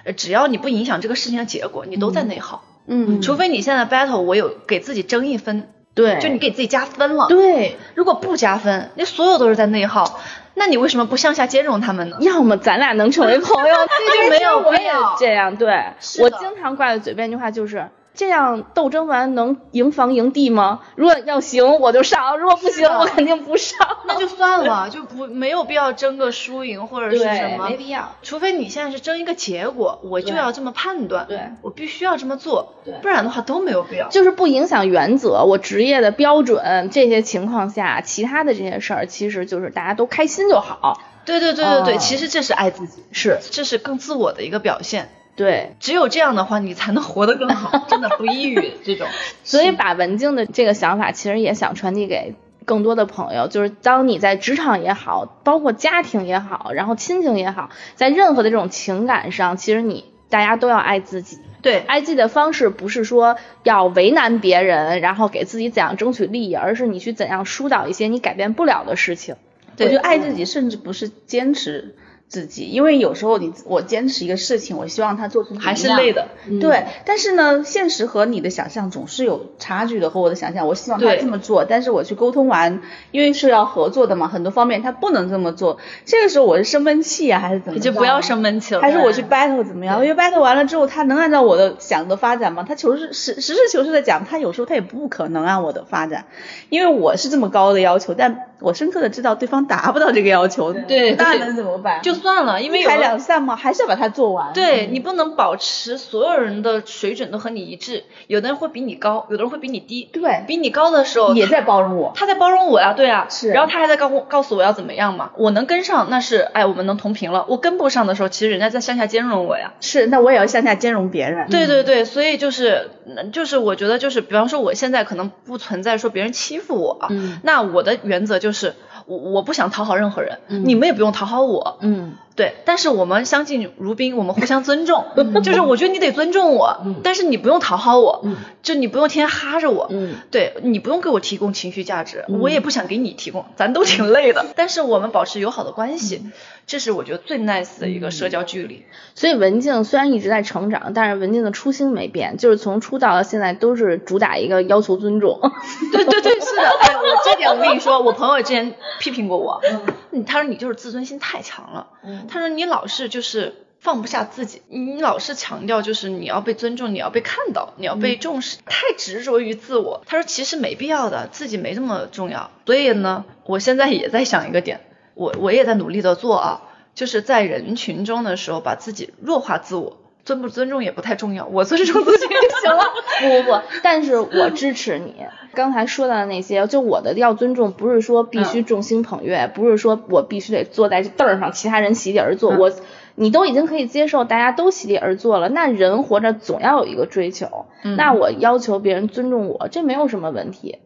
呃只要你不影响这个事情的结果，你都在内耗。嗯。除非你现在 battle，我有给自己争一分，对，就你给自己加分了。对，如果不加分，那所有都是在内耗，那你为什么不向下兼容他们呢？要么咱俩能成为朋友，这就没有我也必要这样。对我经常挂在嘴边一句话就是。这样斗争完能赢房赢地吗？如果要行我就上，如果不行我肯定不上。那就算了，就不没有必要争个输赢或者是什么，没必要。除非你现在是争一个结果，我就要这么判断，对我必须要这么做，不然的话都没有必要。就是不影响原则，我职业的标准这些情况下，其他的这些事儿其实就是大家都开心就好。对对对对对，哦其实这是爱自己，是这是更自我的一个表现。对，只有这样的话，你才能活得更好，真的不抑郁这种。所以把文静的这个想法，其实也想传递给更多的朋友，就是当你在职场也好，包括家庭也好，然后亲情也好，在任何的这种情感上，其实你大家都要爱自己。对，爱自己的方式不是说要为难别人，然后给自己怎样争取利益，而是你去怎样疏导一些你改变不了的事情。我觉得爱自己甚至不是坚持自己，因为有时候你我坚持一个事情，我希望他做成还是累的。对，但是呢，现实和你的想象总是有差距的，和我的想象，我希望他这么做，但是我去沟通完，因为是要合作的嘛，很多方面他不能这么做，这个时候我是生闷气啊，还是怎么？你就不要生闷气了。还是我去 battle 怎么样？因为 battle 完了之后，他能按照我的想的发展吗？他求是实实事求是的讲，他有时候他也不可能按我的发展，因为我是这么高的要求，但我深刻的知道对方达不到这个要求，对那能怎么办？就算了，因为一拍有两散嘛，还是要把它做完。对你不能保持所有人的水准都和你一致，有的人会比你高，有的人会比你低。对比你高的时候也在包容我。他在包容我呀，对啊，是然后他还在告告诉我要怎么样嘛，我能跟上那是哎我们能同频了，我跟不上的时候，其实人家在向下兼容我呀。是，那我也要向下兼容别人。对对对，所以就是嗯就是我觉得就是，比方说我现在可能不存在说别人欺负我，嗯那我的原则就是就是我我不想讨好任何人，你们也不用讨好我，嗯。对，但是我们相敬如宾，我们互相尊重，就是我觉得你得尊重我，但是你不用讨好我，就你不用天天哈着我，嗯。对你不用给我提供情绪价值，我也不想给你提供，咱都挺累的，但是我们保持友好的关系，这是我觉得最 nice 的一个社交距离。所以文静虽然一直在成长，但是文静的初心没变，就是从出道到现在都是主打一个要求尊重。对对对，是的，哎，我这点我跟你说，我朋友之前批评过我，嗯，他说你就是自尊心太强了，他说你老是就是放不下自己，你老是强调就是你要被尊重，你要被看到，你要被重视，太执着于自我。他说其实没必要的，自己没那么重要。所以呢，我现在也在想一个点，我我也在努力的做啊，就是在人群中的时候把自己弱化自我。尊不尊重也不太重要，我尊重自己就行了。不不不，但是我支持你。刚才说到的那些，就我的要尊重，不是说必须众星捧月，不是说我必须得坐在这凳儿上，其他人席地而坐。我你都已经可以接受，大家都席地而坐了，那人活着总要有一个追求。那我要求别人尊重我，这没有什么问题。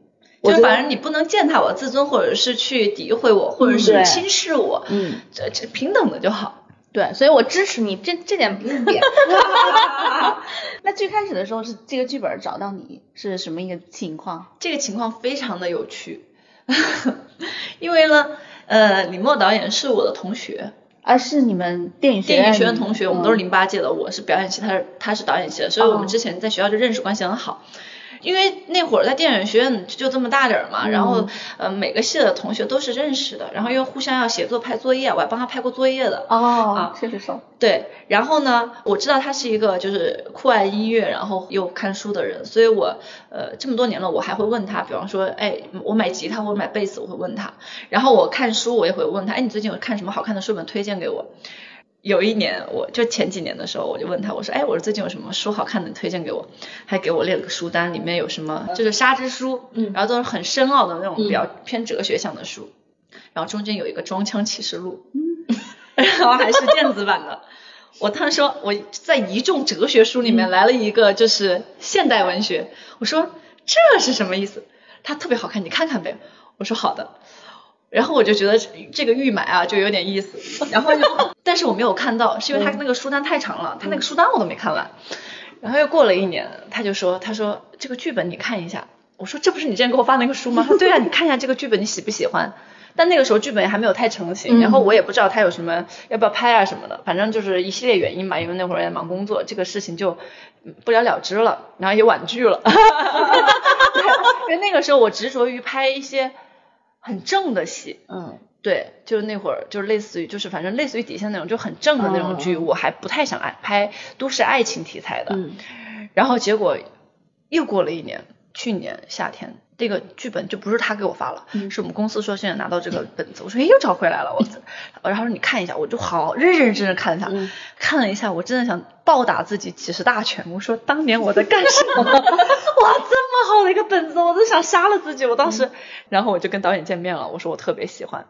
就反正你不能践踏我自尊，或者是去诋毁我，或者是轻视我，嗯，这这平等的就好。对，所以我支持你，这这点不用变。那最开始的时候是这个剧本找到你是什么一个情况？这个情况非常的有趣，因为呢，呃，李默导演是我的同学，啊是你们电影学院电影学院同学，我们都是嗯零八届的，我是表演系，他是他是导演系的，所以我们哦之前在学校就认识，关系很好。因为那会儿在电影学院就这么大点儿嘛，然后呃每个系的同学都是认识的，然后又互相要写作拍作业，我还帮他拍过作业的。哦啊，确实熟。对，然后呢，我知道他是一个就是酷爱音乐，然后又看书的人，所以我呃这么多年了，我还会问他，比方说，哎，我买吉他或者买贝斯，我会问他，然后我看书，我也会问他，哎，你最近有看什么好看的书本推荐给我？有一年，我就前几年的时候，我就问他，我说，哎，我说最近有什么书好看的，你推荐给我？还给我列了个书单，里面有什么就是沙之书，嗯然后都是很深奥的那种比较偏哲学向的书，然后中间有一个《装腔启示录》，嗯 然后还是电子版的。我当时说我在一众哲学书里面来了一个就是现代文学，我说这是什么意思？他特别好看，你看看呗。我说好的。然后我就觉得这个预买啊就有点意思，然后就 但是我没有看到，是因为他那个书单太长了，他那个书单我都没看完。然后又过了一年，他就说他说这个剧本你看一下，我说这不是你之前给我发那个书吗？他说对啊，你看一下这个剧本你喜不喜欢？但那个时候剧本还没有太成型，然后我也不知道他有什么要不要拍啊什么的，反正就是一系列原因嘛，因为那会儿也忙工作，这个事情就嗯不了了之了，然后也婉拒了。因为那个时候我执着于拍一些很正的戏，嗯。对，就是那会儿就是类似于就是反正类似于底线那种就很正的那种剧，我还不太想爱拍都市爱情题材的。嗯。然后结果又过了一年，去年夏天，这个剧本就不是他给我发了，是我们公司说现在拿到这个本子，我说哎又找回来了，我然后说你看一下，我就好认认真真看了一下，嗯看了一下，我真的想暴打自己几十大拳，我说当年我在干什么？哇，这么好的一个本子，我都想杀了自己，我当时，然后我就跟导演见面了，我说我特别喜欢。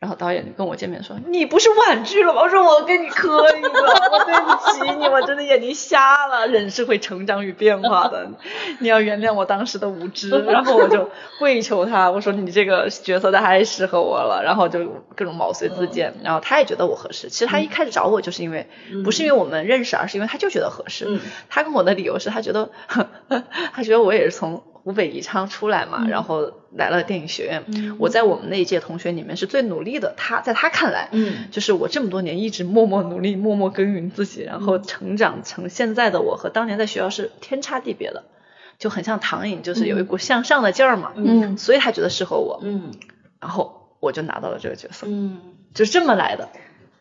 然后导演就跟我见面说：“你不是婉拒了吗？”我说：“我跟你磕一个，我对不起你，我真的眼睛瞎了。人是会成长与变化的，你要原谅我当时的无知。”然后我就跪求他，我说：“你这个角色太适合我了。”然后就各种毛遂自荐。然后他也觉得我合适。其实他一开始找我就是因为不是因为我们认识，而是因为他就觉得合适。嗯他跟我的理由是他觉得 他觉得我也是从湖北宜昌出来嘛，然后来了电影学院。我在我们那一届同学里面是最努力的，他在他看来，嗯就是我这么多年一直默默努力、默默耕耘自己，然后成长成现在的我和当年在学校是天差地别的，就很像唐颖，就是有一股向上的劲儿嘛。嗯所以他觉得适合我，嗯然后我就拿到了这个角色，嗯，就是这么来的，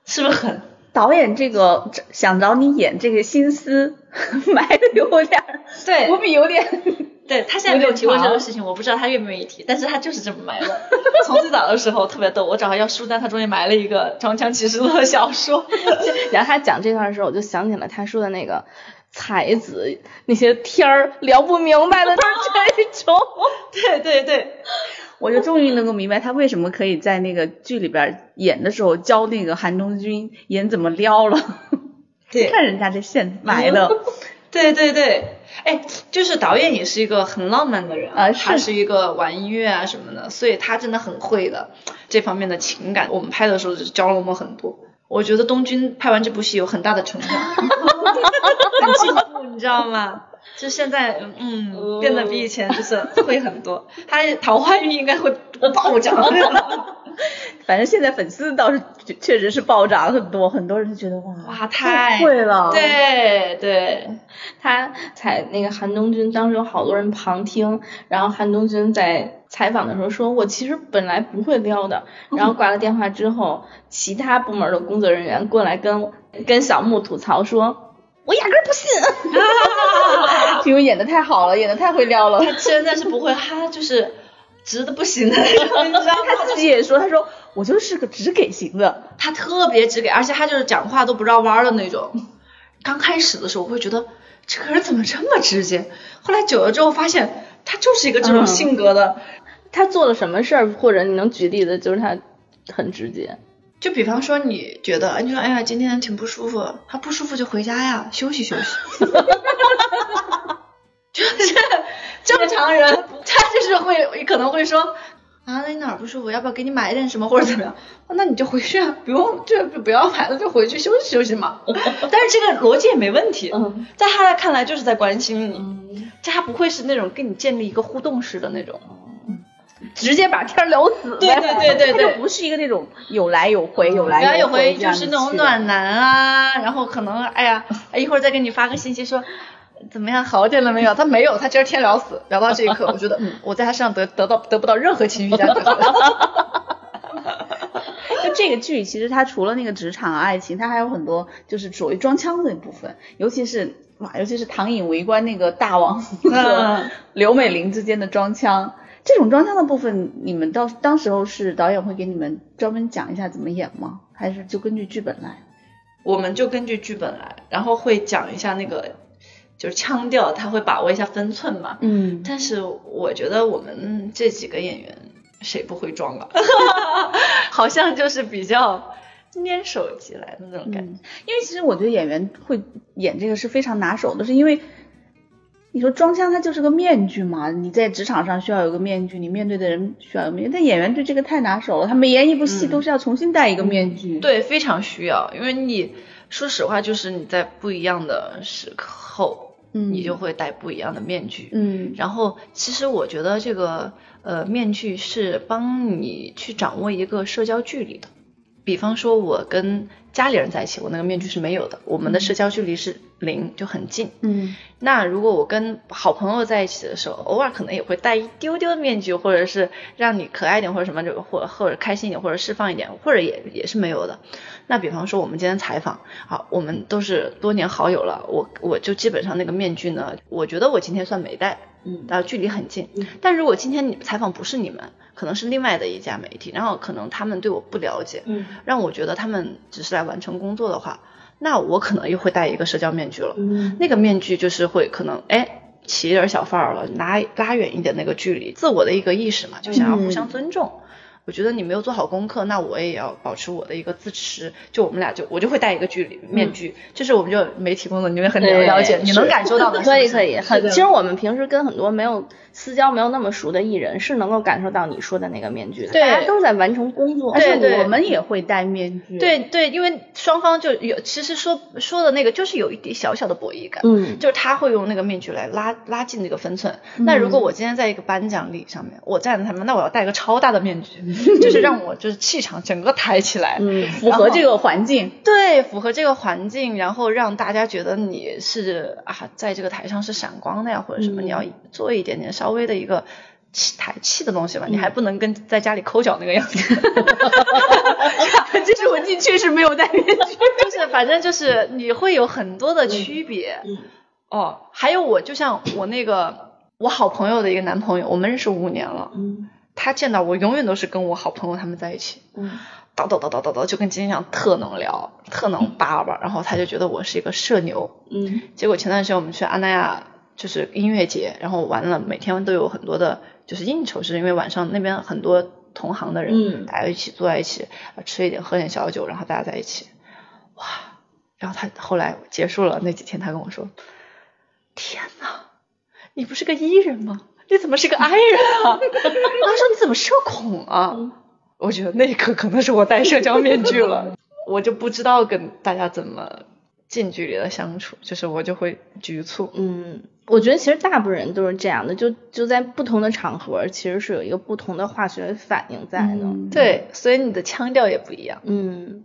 是不是很？导演这个想找你演这个心思埋的有点儿，对伏笔有点。对他现在没有提过这个事情，我不知道他愿不愿意提，但是他就是这么埋的。从最早的时候特别逗，我找他要书单，他中间埋了一个《装腔启示录》的小说。然后他讲这段的时候，我就想起了他说的那个才子那些天儿聊不明白的这种。对对对，我就终于能够明白他为什么可以在那个剧里边演的时候教那个韩东君演怎么撩了。对看人家这线埋了，对对对，哎，就是导演也是一个很浪漫的人啊是他是一个玩音乐啊什么的，所以他真的很会的这方面的情感。我们拍的时候就教了我们很多。我觉得东君拍完这部戏有很大的成长，很进步，你知道吗？就现在，嗯，变得比以前就是会很多，他桃花运应该会暴涨。反正现在粉丝倒是确实是暴涨很多，很多人就觉得哇哇太会了，对对，他采那个韩东君，当时有好多人旁听，然后韩东君在采访的时候说，我其实本来不会撩的，然后挂了电话之后，其他部门的工作人员过来跟跟小木吐槽说，我压根不信，因为演的太好了，演的太会撩了，他真的是不会，他就是。直的不行的那种，你知道吗？他自己也说，他说我就是个直给型的，他特别直给，而且他就是讲话都不绕弯的那种。刚开始的时候我会觉得这个人怎么这么直接，后来久了之后发现他就是一个这种性格的。他做了什么事儿，或者你能举例子，就是他很直接。就比方说你觉得，你说哎呀今天挺不舒服，他不舒服就回家呀，休息休息。就是正常人。他就是会可能会说啊，那你哪儿不舒服？要不要给你买点什么或者怎么样？那你就回去啊，不用就不要买了，就回去休息休息嘛。但是这个逻辑也没问题，在他看来就是在关心你，这他不会是那种跟你建立一个互动式的那种，直接把天聊死。对对对对对，就不是一个那种有来有回有来有回就是那种暖男啊，然后可能哎呀，一会儿再给你发个信息说。怎么样，好点了没有？他没有，他今儿天聊死，聊到这一刻，我觉得，嗯，我在他身上得得到得不到任何情绪价值。就这个剧，其实它除了那个职场爱情，它还有很多就是属于装腔的部分，尤其是哇，尤其是唐颖围观那个大王和刘美玲之间的装腔，这种装腔的部分，你们到当时候是导演会给你们专门讲一下怎么演吗？还是就根据剧本来？我们就根据剧本来，然后会讲一下那个。就是腔调，他会把握一下分寸嘛。嗯。但是我觉得我们这几个演员谁不会装啊？好像就是比较粘手机来的那种感觉。因为其实我觉得演员会演这个是非常拿手的，是因为你说装腔，它就是个面具嘛。你在职场上需要有个面具，你面对的人需要有面具。但演员对这个太拿手了，他每演一部戏都是要重新戴一个面具。对，非常需要，因为你说实话，就是你在不一样的时刻。你就会戴不一样的面具，嗯，然后其实我觉得这个呃面具是帮你去掌握一个社交距离的，比方说我跟家里人在一起，我那个面具是没有的，我们的社交距离是零，就很近，嗯，那如果我跟好朋友在一起的时候，偶尔可能也会戴一丢丢的面具，或者是让你可爱点或者什么，就或或者开心一点或者释放一点，或者也也是没有的。那比方说我们今天采访，好，我们都是多年好友了，我我就基本上那个面具呢，我觉得我今天算没戴，嗯，然后距离很近，但如果今天你采访不是你们，可能是另外的一家媒体，然后可能他们对我不了解，嗯，让我觉得他们只是来完成工作的话，那我可能又会戴一个社交面具了，嗯，那个面具就是会可能哎起点小范儿了，拉拉远一点那个距离，自我的一个意识嘛，就想要互相尊重。我觉得你没有做好功课，那我也要保持我的一个自持。就我们俩就我就会戴一个距离面具，就是我们就媒体工作，你们很了解，你能感受到的。可以可以，很其实我们平时跟很多没有。私交没有那么熟的艺人是能够感受到你说的那个面具的，大家都在完成工作，而且我们也会戴面具。对对，因为双方就有，其实说说的那个就是有一点小小的博弈感，嗯，就是他会用那个面具来拉拉近这个分寸。那如果我今天在一个颁奖礼上面，我站在他们，那我要戴个超大的面具，就是让我就是气场整个抬起来，符合这个环境。对，符合这个环境，然后让大家觉得你是啊，在这个台上是闪光的呀，或者什么，你要做一点点稍。稍微的一个气抬气的东西吧，你还不能跟在家里抠脚那个样子。这是我进确实没有戴面具，就是反正就是你会有很多的区别。哦，还有我就像我那个我好朋友的一个男朋友，我们认识五年了。嗯，他见到我永远都是跟我好朋友他们在一起。嗯，叨叨叨叨叨叨，就跟今天一样，特能聊，特能叭叭。然后他就觉得我是一个社牛。嗯，结果前段时间我们去阿那亚。就是音乐节，然后完了，每天都有很多的，就是应酬，是因为晚上那边很多同行的人，大家一起坐在一起，吃一点，喝点小酒，然后大家在一起，哇！然后他后来结束了那几天，他跟我说：“天呐，你不是个 E 人吗？你怎么是个 I 人啊？” 他说：“你怎么社恐啊？”我觉得那一刻可能是我戴社交面具了。我就不知道跟大家怎么近距离的相处，就是我就会局促。嗯，我觉得其实大部分人都是这样的，就就在不同的场合，其实是有一个不同的化学反应在的。嗯对，所以你的腔调也不一样。嗯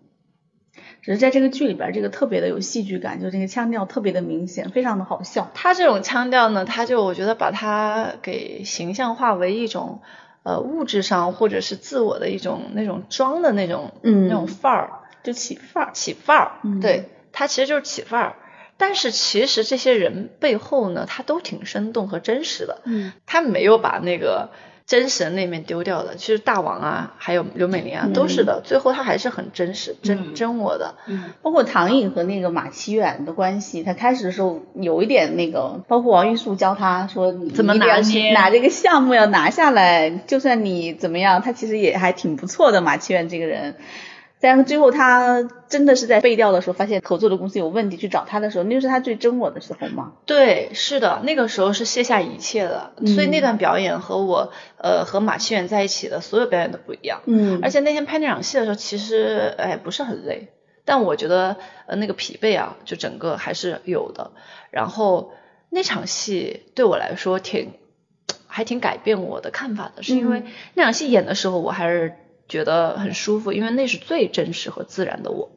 只是在这个剧里边，这个特别的有戏剧感，就这个腔调特别的明显，非常的好笑。他这种腔调呢，他就我觉得把它给形象化为一种呃物质上或者是自我的一种那种装的那种、嗯那种范儿，就起范儿，起范儿。嗯对，他其实就是起范儿。但是其实这些人背后呢，他都挺生动和真实的。嗯他没有把那个真实的那面丢掉的。其实大王啊，还有刘美玲啊，都是的。最后他还是很真实、真真我的。嗯包括唐颖和那个马启远的关系，他开始的时候有一点那个，包括王玉树教他说你怎么拿捏拿这个项目要拿下来，就算你怎么样，他其实也还挺不错的。马启远这个人，但是最后他真的是在背调的时候，发现合作的公司有问题，去找他的时候，那就是他最真我的时候嘛。对，是的，那个时候是卸下一切的。所以那段表演和我呃和马清远在一起的所有表演都不一样。嗯而且那天拍那场戏的时候，其实哎不是很累，但我觉得呃那个疲惫啊，就整个还是有的。然后那场戏对我来说挺还挺改变我的看法的，是因为嗯那场戏演的时候，我还是觉得很舒服，因为那是最真实和自然的我。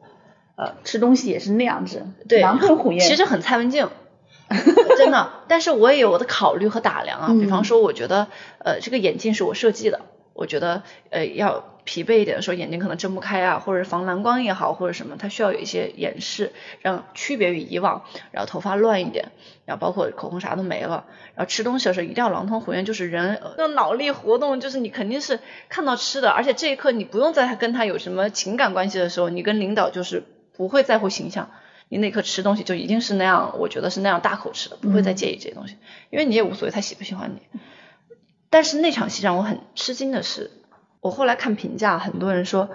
呃吃东西也是那样子，对，狼吞虎咽。其实很蔡文静，真的。但是我也有我的考虑和打量啊，比方说，我觉得呃这个眼镜是我设计的，我觉得呃要疲惫一点的时候，眼睛可能睁不开啊，或者防蓝光也好，或者什么，它需要有一些掩饰，让区别于以往，然后头发乱一点，然后包括口红啥都没了，然后吃东西的时候一定要狼吞虎咽，就是人呃那脑力活动，就是你肯定是看到吃的，而且这一刻你不用在他跟他有什么情感关系的时候，你跟领导就是不会在乎形象。你那一刻吃东西就一定是那样，我觉得是那样大口吃的，不会再介意这些东西，因为你也无所谓他喜不喜欢你。但是那场戏让我很吃惊的是，我后来看评价，很多人说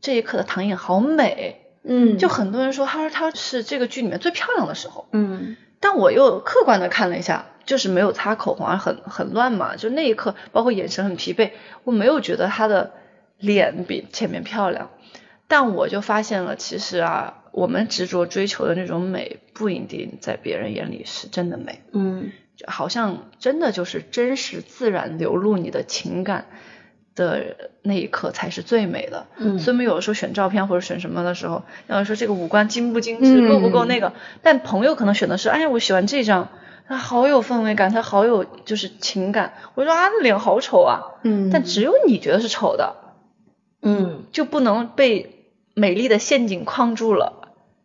这一刻的唐颖好美，嗯，就很多人说她说她是这个剧里面最漂亮的时候，嗯。但我又客观的看了一下，就是没有擦口红啊，很很乱嘛，就那一刻，包括眼神很疲惫，我没有觉得她的脸比前面漂亮，但我就发现了，其实啊，我们执着追求的那种美，不一定在别人眼里是真的美，嗯。就好像真的就是真实自然流露你的情感的那一刻才是最美的。嗯所以我们有的时候选照片或者选什么的时候，要说这个五官精不精致，嗯够不够那个，但朋友可能选的是，哎呀，我喜欢这张。他好有氛围感，他好有就是情感。我说啊，那脸好丑啊，嗯，但只有你觉得是丑的，嗯就不能被美丽的陷阱框住了。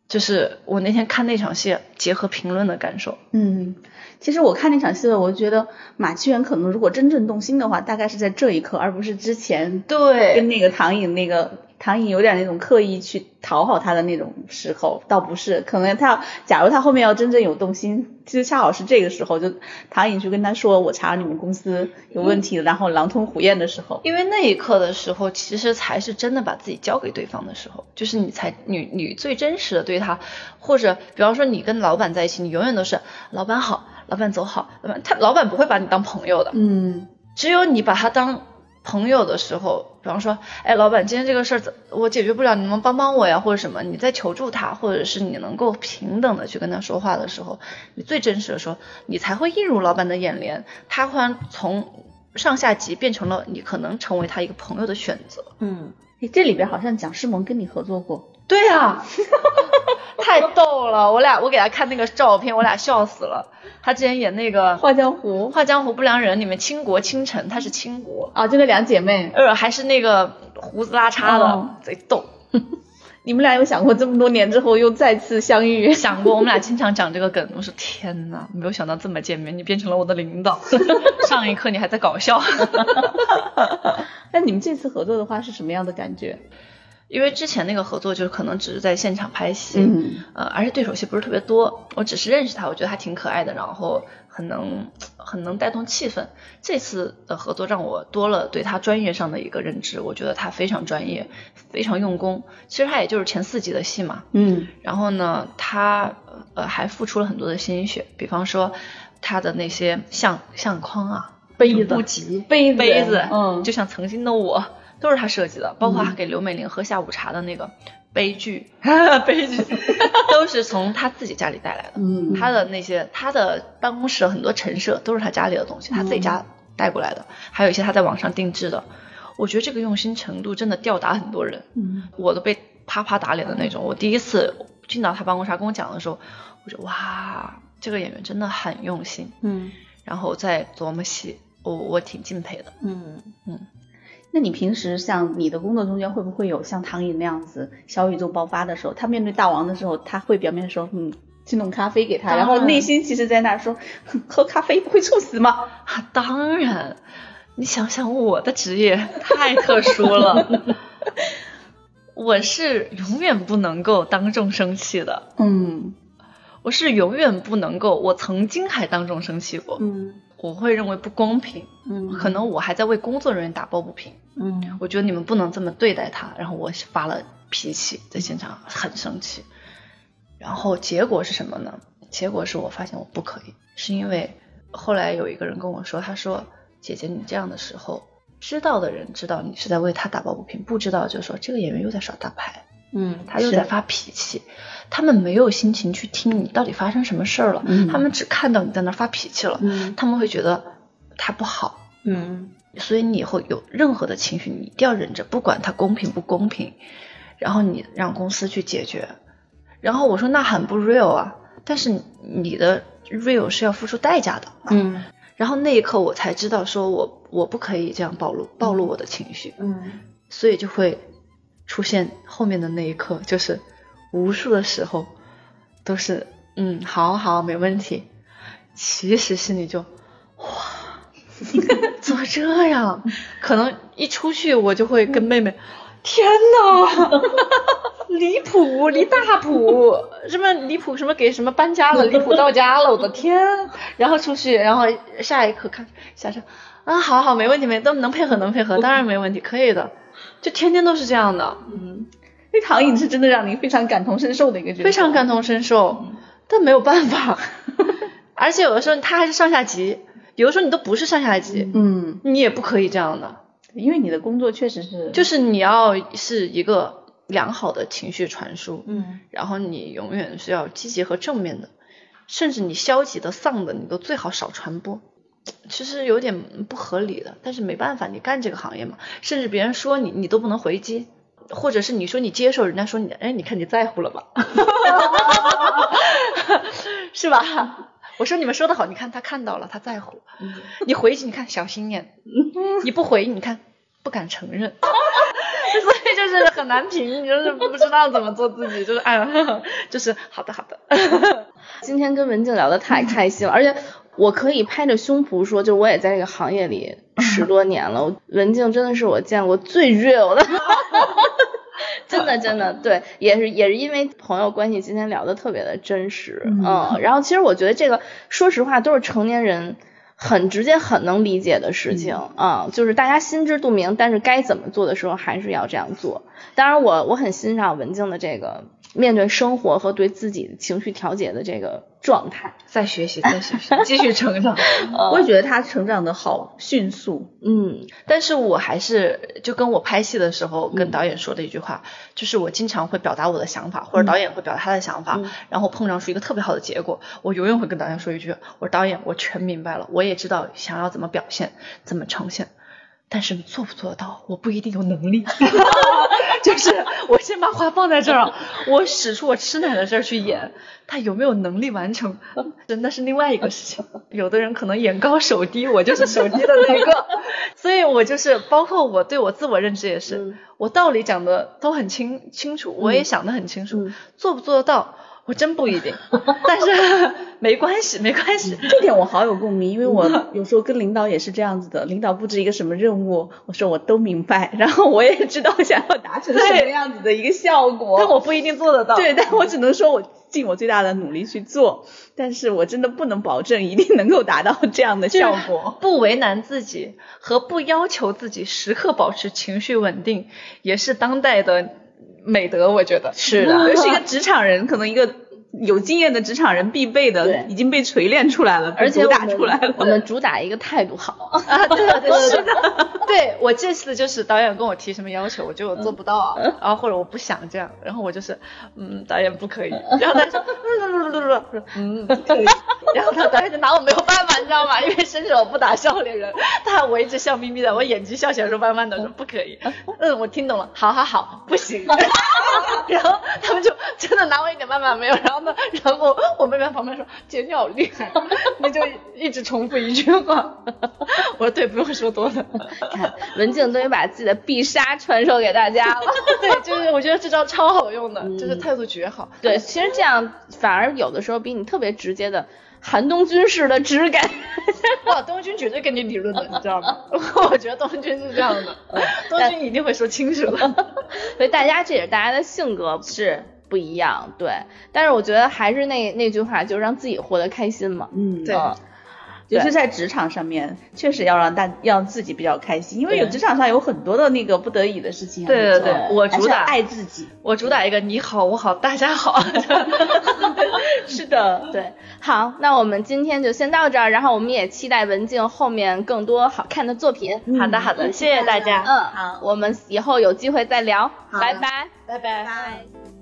就是我那天看那场戏，结合评论的感受。嗯，其实我看那场戏了，我觉得马启远可能如果真正动心的话，大概是在这一刻，而不是之前对，跟那个唐颖那个唐颖有点那种刻意去讨好他的那种时候，倒不是，可能他要假如他后面要真正有动心，其实恰好是这个时候，就唐颖去跟他说我查你们公司有问题，然后狼吞虎咽的时候，因为那一刻的时候，其实才是真的把自己交给对方的时候，就是你才你你最真实的对他，或者比方说你跟老板在一起，你永远都是老板好，老板走好，老板他老板不会把你当朋友的，嗯。只有你把他当朋友的时候，比方说，哎，老板今天这个事儿怎我解决不了，你能帮帮我呀，或者什么，你在求助他，或者是你能够平等的去跟他说话的时候，你最真实的说，你才会映入老板的眼帘，他忽然从上下级变成了你可能成为他一个朋友的选择。嗯诶这里边好像蒋诗萌跟你合作过，对呀、太逗了！我俩我给他看那个照片，我俩笑死了。他之前演那个《画江湖画江湖不良人》里面倾国倾城，他是倾国，啊，就那两姐妹，呃，还是那个胡子拉碴的，哦贼逗。你们俩有想过这么多年之后又再次相遇？想过，我们俩经常讲这个梗。我说天呐，没有想到这么见面，你变成了我的领导。上一刻你还在搞笑。那你们这次合作的话是什么样的感觉？因为之前那个合作就是可能只是在现场拍戏，嗯呃，而且对手戏不是特别多，我只是认识他，我觉得他挺可爱的，然后很能很能带动气氛。这次的合作让我多了对他专业上的一个认知，我觉得他非常专业，非常用功。其实他也就是前四集的戏嘛，嗯然后呢，他呃还付出了很多的心血，比方说他的那些相相框啊，杯子杯子杯子，嗯就像曾经的我都是他设计的，包括他给刘美玲喝下午茶的那个杯具，杯具都是从他自己家里带来的。嗯他的那些他的办公室很多陈设都是他家里的东西，他自己家带过来的，还有一些他在网上定制的。我觉得这个用心程度真的吊打很多人，嗯我都被啪啪打脸的那种。我第一次进到他办公室，他跟我讲的时候，我说哇，这个演员真的很用心。嗯然后再琢磨戏，我我挺敬佩的。嗯嗯。那你平时像你的工作中间会不会有像唐寅那样子小宇宙爆发的时候？他面对大王的时候，他会表面说嗯去弄咖啡给他，然后内心其实在那儿说喝咖啡不会猝死吗？啊，当然，你想想我的职业太特殊了，我是永远不能够当众生气的，嗯我是永远不能够，我曾经还当众生气过，嗯我会认为不公平，嗯。可能我还在为工作人员打抱不平，嗯。我觉得你们不能这么对待他，然后我发了脾气，在现场很生气，然后结果是什么呢？结果是我发现我不可以，是因为后来有一个人跟我说，他说姐姐你这样的时候，知道的人知道你是在为他打抱不平，不知道就说这个演员又在耍大牌，嗯，他又在发脾气，他们没有心情去听你到底发生什么事儿了，嗯他们只看到你在那儿发脾气了，嗯。他们会觉得他不好，嗯。所以你以后有任何的情绪，你一定要忍着，不管它公平不公平，然后你让公司去解决。然后我说那很不 real 啊，但是你的 real 是要付出代价的。嗯。然后那一刻我才知道，说我我不可以这样暴露暴露我的情绪，嗯。所以就会出现后面的那一刻，就是无数的时候都是嗯，好好没问题，其实心里就哇，怎么这样？可能一出去我就会跟妹妹，天呐，离谱，离大谱，什么离谱，什么给什么搬家了，离谱到家了，我的天！然后出去，然后下一刻看下车，啊，好好，没问题，没都能配合，能配合，当然没问题，可以的，就天天都是这样的，嗯，那唐颖是真的让您非常感同身受的一个角色，非常感同身受，但没有办法，而且有的时候他还是上下级，有的时候你都不是上下级，嗯，你也不可以这样的。因为你的工作确实是。就是你要是一个良好的情绪传输，嗯。然后你永远是要积极和正面的，甚至你消极的、丧的，你都最好少传播。其实有点不合理的，但是没办法，你干这个行业嘛，甚至别人说你，你都不能回击，或者是你说你接受，人家说你，哎，你看你在乎了吧，是吧？我说你们说的好，你看他看到了，他在乎。你回击，你看小心眼；你不回，你看不敢承认。所以就是很难评，就是不知道怎么做自己，就是哎，就是好的好的。今天跟文静聊得太开心了，而且我可以拍着胸脯说，就我也在这个行业里十多年了，文静真的是我见过最 real 的。真的，真的，对，也是也是因为朋友关系，今天聊的特别的真实，嗯嗯，然后其实我觉得这个，说实话，都是成年人很直接、很能理解的事情嗯、就是大家心知肚明，但是该怎么做的时候还是要这样做。当然我，我很欣赏文静的这个面对生活和对自己情绪调节的这个状态。在学习，在学习，继续成长。我也觉得他成长的好迅速，嗯但是我还是就跟我拍戏的时候跟导演说的一句话，就是我经常会表达我的想法，或者导演会表达他的想法，嗯然后碰撞出一个特别好的结果，我永远会跟导演说一句：我说导演，我全明白了，我也知道想要怎么表现，怎么呈现。但是做不做得到，我不一定有能力。就是我先把话放在这儿，我使出我吃奶的劲儿去演，他有没有能力完成，真的是另外一个事情。有的人可能眼高手低，我就是手低的那个，所以我就是包括我对我自我认知也是，嗯我道理讲的都很清清楚，我也想的很清楚，嗯做不做得到，我真不一定。但是 没关系，没关系。这点我好有共鸣，因为我有时候跟领导也是这样子的，领导布置一个什么任务，我说我都明白，然后我也知道想要达成什么样子的一个效果，但我不一定做得到。对，但我只能说我尽我最大的努力去做，但是我真的不能保证一定能够达到这样的效果。不为难自己和不要求自己时刻保持情绪稳定，也是当代的美德，我觉得。是的，是一个职场人，可能一个有经验的职场人必备的，已经被锤炼出来了，而且打出来了。我们主打一个态度好。啊，对对对对 对，对我这次就是导演跟我提什么要求，我觉得我做不到啊，然后或者我不想这样，然后我就是嗯，导演不可以，然后他说嗯不可以，然后他导演就拿我没有办法，你知道吗？因为伸手不打笑脸人，他还我一直笑眯眯的，我眼睛笑起来时候慢慢的说不可以，嗯，我听懂了，好好好，不行，然后他们就真的拿我一点办法没有，然后呢，然后我妹妹旁边说姐你好厉害，你就一直重复一句话，我说对，不用说多了。看文静终于把自己的必杀传授给大家了。对，就是我觉得这招超好用的，就是态度绝好。对，其实这样反而有的时候比你特别直接的韩东君式的直感。哇，东君绝对跟你理论的，你知道吗？我觉得东君是这样的，东君一定会说清楚的。所以大家这也是大家的性格是不一样，对。但是我觉得还是那那句话，就是让自己活得开心嘛。嗯，对嗯尤其在职场上面，确实要让大让自己比较开心，因为有职场上有很多的那个不得已的事情要做对对对我主打爱自己。我主打一个你好，我好，大家好。是的，对，好，那我们今天就先到这儿，然后我们也期待文静后面更多好看的作品。好的好的，谢谢大家，嗯，好我们以后有机会再聊，拜。拜拜。拜。